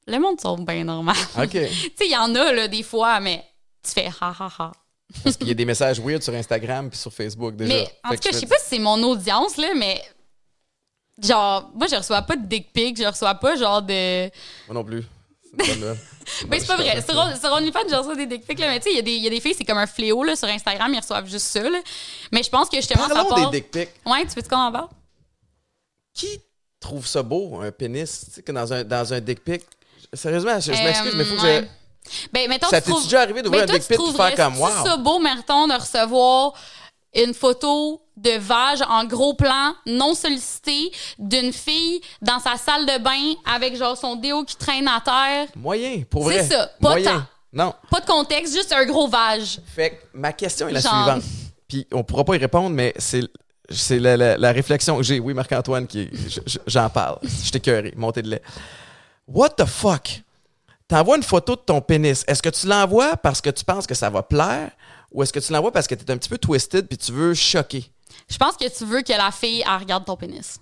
Le monde sont bien normal. OK. tu sais, il y en a là, des fois, mais tu fais ha ha ha. Parce qu'il y a des messages weird sur Instagram puis sur Facebook déjà. Mais en Fait tout cas, je sais pas si c'est mon audience, là, mais genre, moi, je reçois pas de dick pic, je reçois pas genre de. Moi non plus. Mais c'est pas vrai. Sur, sur OnlyFans, je reçois des dick pics, là, mais tu sais, il y, a des- il y a des filles, c'est comme un fléau là, sur Instagram, ils reçoivent juste ça. Là. Mais je pense que justement, ça Parlons part. des dick pics. Ouais, tu veux qu'on en parle? Qui trouve ça beau, un pénis, tu sais, que dans un, dans un dick pic? Sérieusement, je, je m'excuse, mais il faut que ouais. je... Ben, mettons, Ça t'est trouves- déjà arrivé d'ouvrir Mais un dick pic faire comme wow? ça beau, mettons, de recevoir une photo de vage en gros plan, non sollicité, d'une fille dans sa salle de bain avec genre son déo qui traîne à terre. Moyen, pour C'est vrai. ça, pas Moyen. tant. Non. Pas de contexte, juste un gros vage. Fait que ma question est la Genre. suivante. Puis on pourra pas y répondre, mais c'est c'est la, la- la réflexion que j'ai. Oui, Marc-Antoine, qui j'en parle. Je t'ai montée de lait. What the fuck? T'envoies une photo de ton pénis. Est-ce que tu l'envoies parce que tu penses que ça va plaire ou est-ce que tu l'envoies parce que t'es un petit peu twisted puis tu veux choquer? Je pense que tu veux que la fille, elle regarde ton pénis.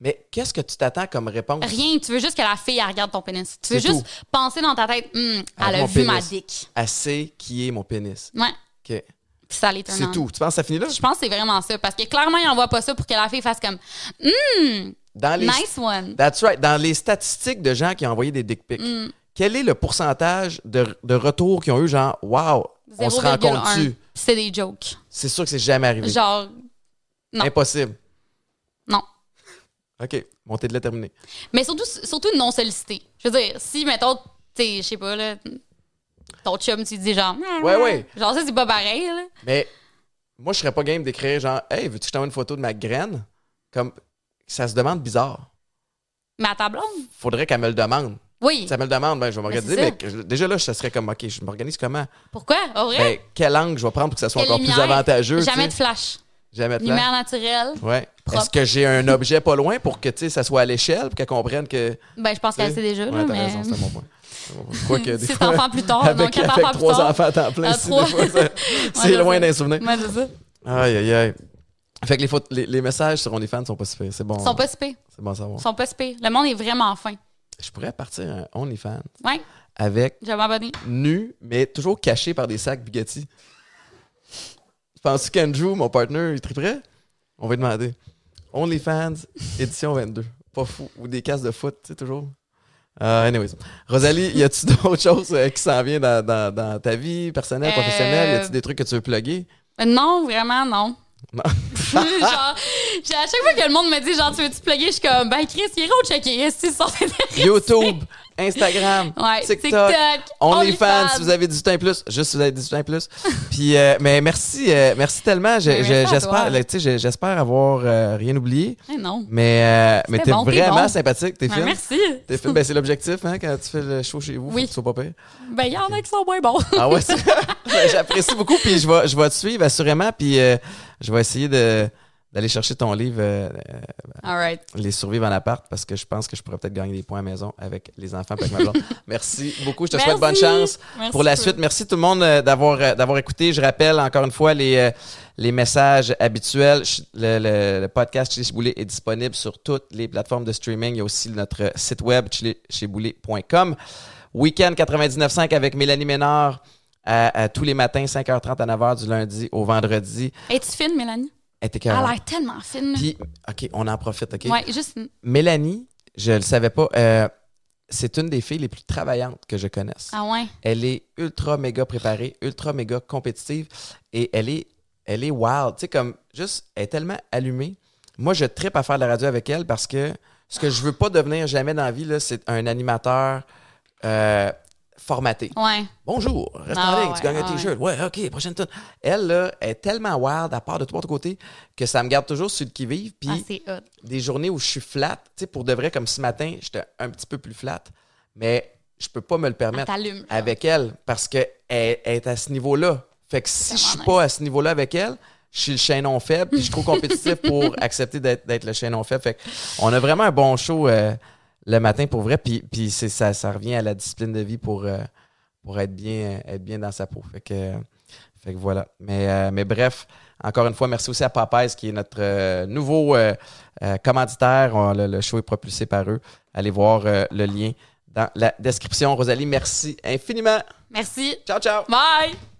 Mais qu'est-ce que tu t'attends comme réponse? Rien, tu veux juste que la fille, elle regarde ton pénis. Tu veux juste tout. penser dans ta tête, Ah, elle a vu ma pénis. dick. Assez qui est mon pénis. Ouais, OK. puis ça C'est tout. Tu penses que ça finit là? Je pense que c'est vraiment ça. Parce que clairement, il envoie pas ça pour que la fille fasse comme Hum, Dans les nice one. That's right. Dans les statistiques de gens qui ont envoyé des dick pics, Mm. quel est le pourcentage de, de retours qui ont eu genre Wow, on se 0,1. rencontre-tu? C'est des jokes. C'est sûr que c'est jamais arrivé. Genre, non. Impossible. non. OK. Montée de lait terminée. Mais surtout, surtout non sollicité. Je veux dire, si, mettons, tu sais, je sais pas, là, ton chum, tu dis genre, Ouais, ouais. genre ça, c'est pas pareil, là. Mais moi, je serais pas game d'écrire genre Hey, veux-tu que je t'envoie une photo de ma graine? Comme ça se demande bizarre. Mais à ta blonde, Faudrait qu'elle me le demande. oui. Si elle me le demande, ben, je vais m'organiser. c'est Mais, ça. que- déjà là, ça serait comme OK, je m'organise comment? Pourquoi? Au vrai? Ben, quel angle je vais prendre pour que ça soit Quelle encore plus avantageux? Jamais de flash. Jamais de flash. Lumière naturelle. Ouais. Est-ce que j'ai un objet pas loin pour que tu sais, ça soit à l'échelle, pour qu'elle comprenne que. Ben, je pense qu'elle sait déjà, Ouais, là, t'as mais. raison, c'est mon point. Point. Quoique, des fois, enfants plus tard, avec, non, avec enfants plus trois tard. enfants à temps plein, si, ça- c'est je loin d'un souvenir. C'est ça. Aïe, aïe, aïe. Fait que les, les, les messages sur OnlyFans sont pas super. C'est bon. Ils sont pas si. C'est bon à savoir. Ils sont pas si. Le monde est vraiment fin. Je pourrais partir un OnlyFans Ouais, avec je m'abonner. nu, mais toujours caché par des sacs Bugatti. Penses-tu qu'Andrew, mon partner, il triperait? On va lui demander. OnlyFans, édition 22. Pas fou. Ou des casques de foot, tu sais, toujours. Euh, anyways. Rosalie, y a-tu d'autres choses euh, qui s'en viennent dans, dans- dans ta vie personnelle, Euh, professionnelle? Y a-tu des trucs que tu veux plugger? Non, vraiment, non. Genre, à chaque fois que le monde me dit, genre, tu veux-tu plugger, je suis comme, ben, Chris, il est checker. Qu'ils sont intéressés? YouTube, Instagram, Ouais, TikTok, TikTok, OnlyFans, si vous avez 18 ans et plus, juste si vous avez 18 ans et plus. Puis, euh, mais merci, euh, merci tellement. Mais à J'espère, tu sais, j'espère avoir euh, rien oublié. Eh non. Mais, euh, mais t'es bon, vraiment bon. sympathique, t'es Ben, merci. T'es. Ben, c'est l'objectif, hein, quand tu fais le show chez vous. Oui. Faut que tu sois pas pire. Ben, il y en a qui sont moins bons. Ah ouais, c'est- Ben, j'apprécie beaucoup. Puis je vais, je vais te suivre assurément. Puis euh, je vais essayer de d'aller chercher ton livre euh, euh, All right. Les survivre en appart parce que je pense que je pourrais peut-être gagner des points à maison avec les enfants avec ma blonde. Merci beaucoup. Je te souhaite bonne chance Merci pour la suite. Merci tout le monde euh, d'avoir d'avoir écouté. Je rappelle encore une fois les les messages habituels. Le, le- le podcast Chili chez Boulet est disponible sur toutes les plateformes de streaming. Il y a aussi notre site web chilicheiboulet.com. Week-end 99.5 avec Mélanie Ménard à, à tous les matins 5h30 à 9h du lundi au vendredi. Es-tu fine, Mélanie? Elle était Elle a l'air tellement fine. Puis, OK, on en profite, OK? Ouais, juste. Mélanie, je le savais pas, euh, c'est une des filles les plus travaillantes que je connaisse. Ah ouais? Elle est ultra méga préparée, ultra méga compétitive et elle est, elle est wild. Tu sais, comme juste, elle est tellement allumée. Moi, je trippe à faire de la radio avec elle parce que ce que je veux pas devenir jamais dans la vie, là, c'est un animateur euh, formaté. Ouais. Bonjour, reste Ah, en ligne, ouais, tu gagnes un ah, t-shirt. Ouais, ok, prochaine tune. Elle, là, est tellement wild, à part de tout autre côté, que ça me garde toujours sur le qui-vive. Puis Ah, des journées où je suis flat, tu sais, pour de vrai, comme ce matin, j'étais un petit peu plus flat, mais je peux pas me le permettre genre. avec elle parce qu'elle elle est à ce niveau-là. Fait que si je suis pas à ce niveau-là avec elle, je suis le chaînon faible, puis je suis trop compétitif pour accepter d'être le chaînon faible. Fait que on a vraiment un bon show euh, le matin pour vrai, puis, puis c'est, ça, ça revient à la discipline de vie pour, euh, pour être, bien, être bien dans sa peau. Fait que, fait que voilà. Mais, euh, mais bref, encore une fois, merci aussi à Popeyes qui est notre euh, nouveau euh, commanditaire. On- le, le show est propulsé par eux. Allez voir le lien dans la description. Rosalie, merci infiniment. Merci. Ciao, ciao. Bye!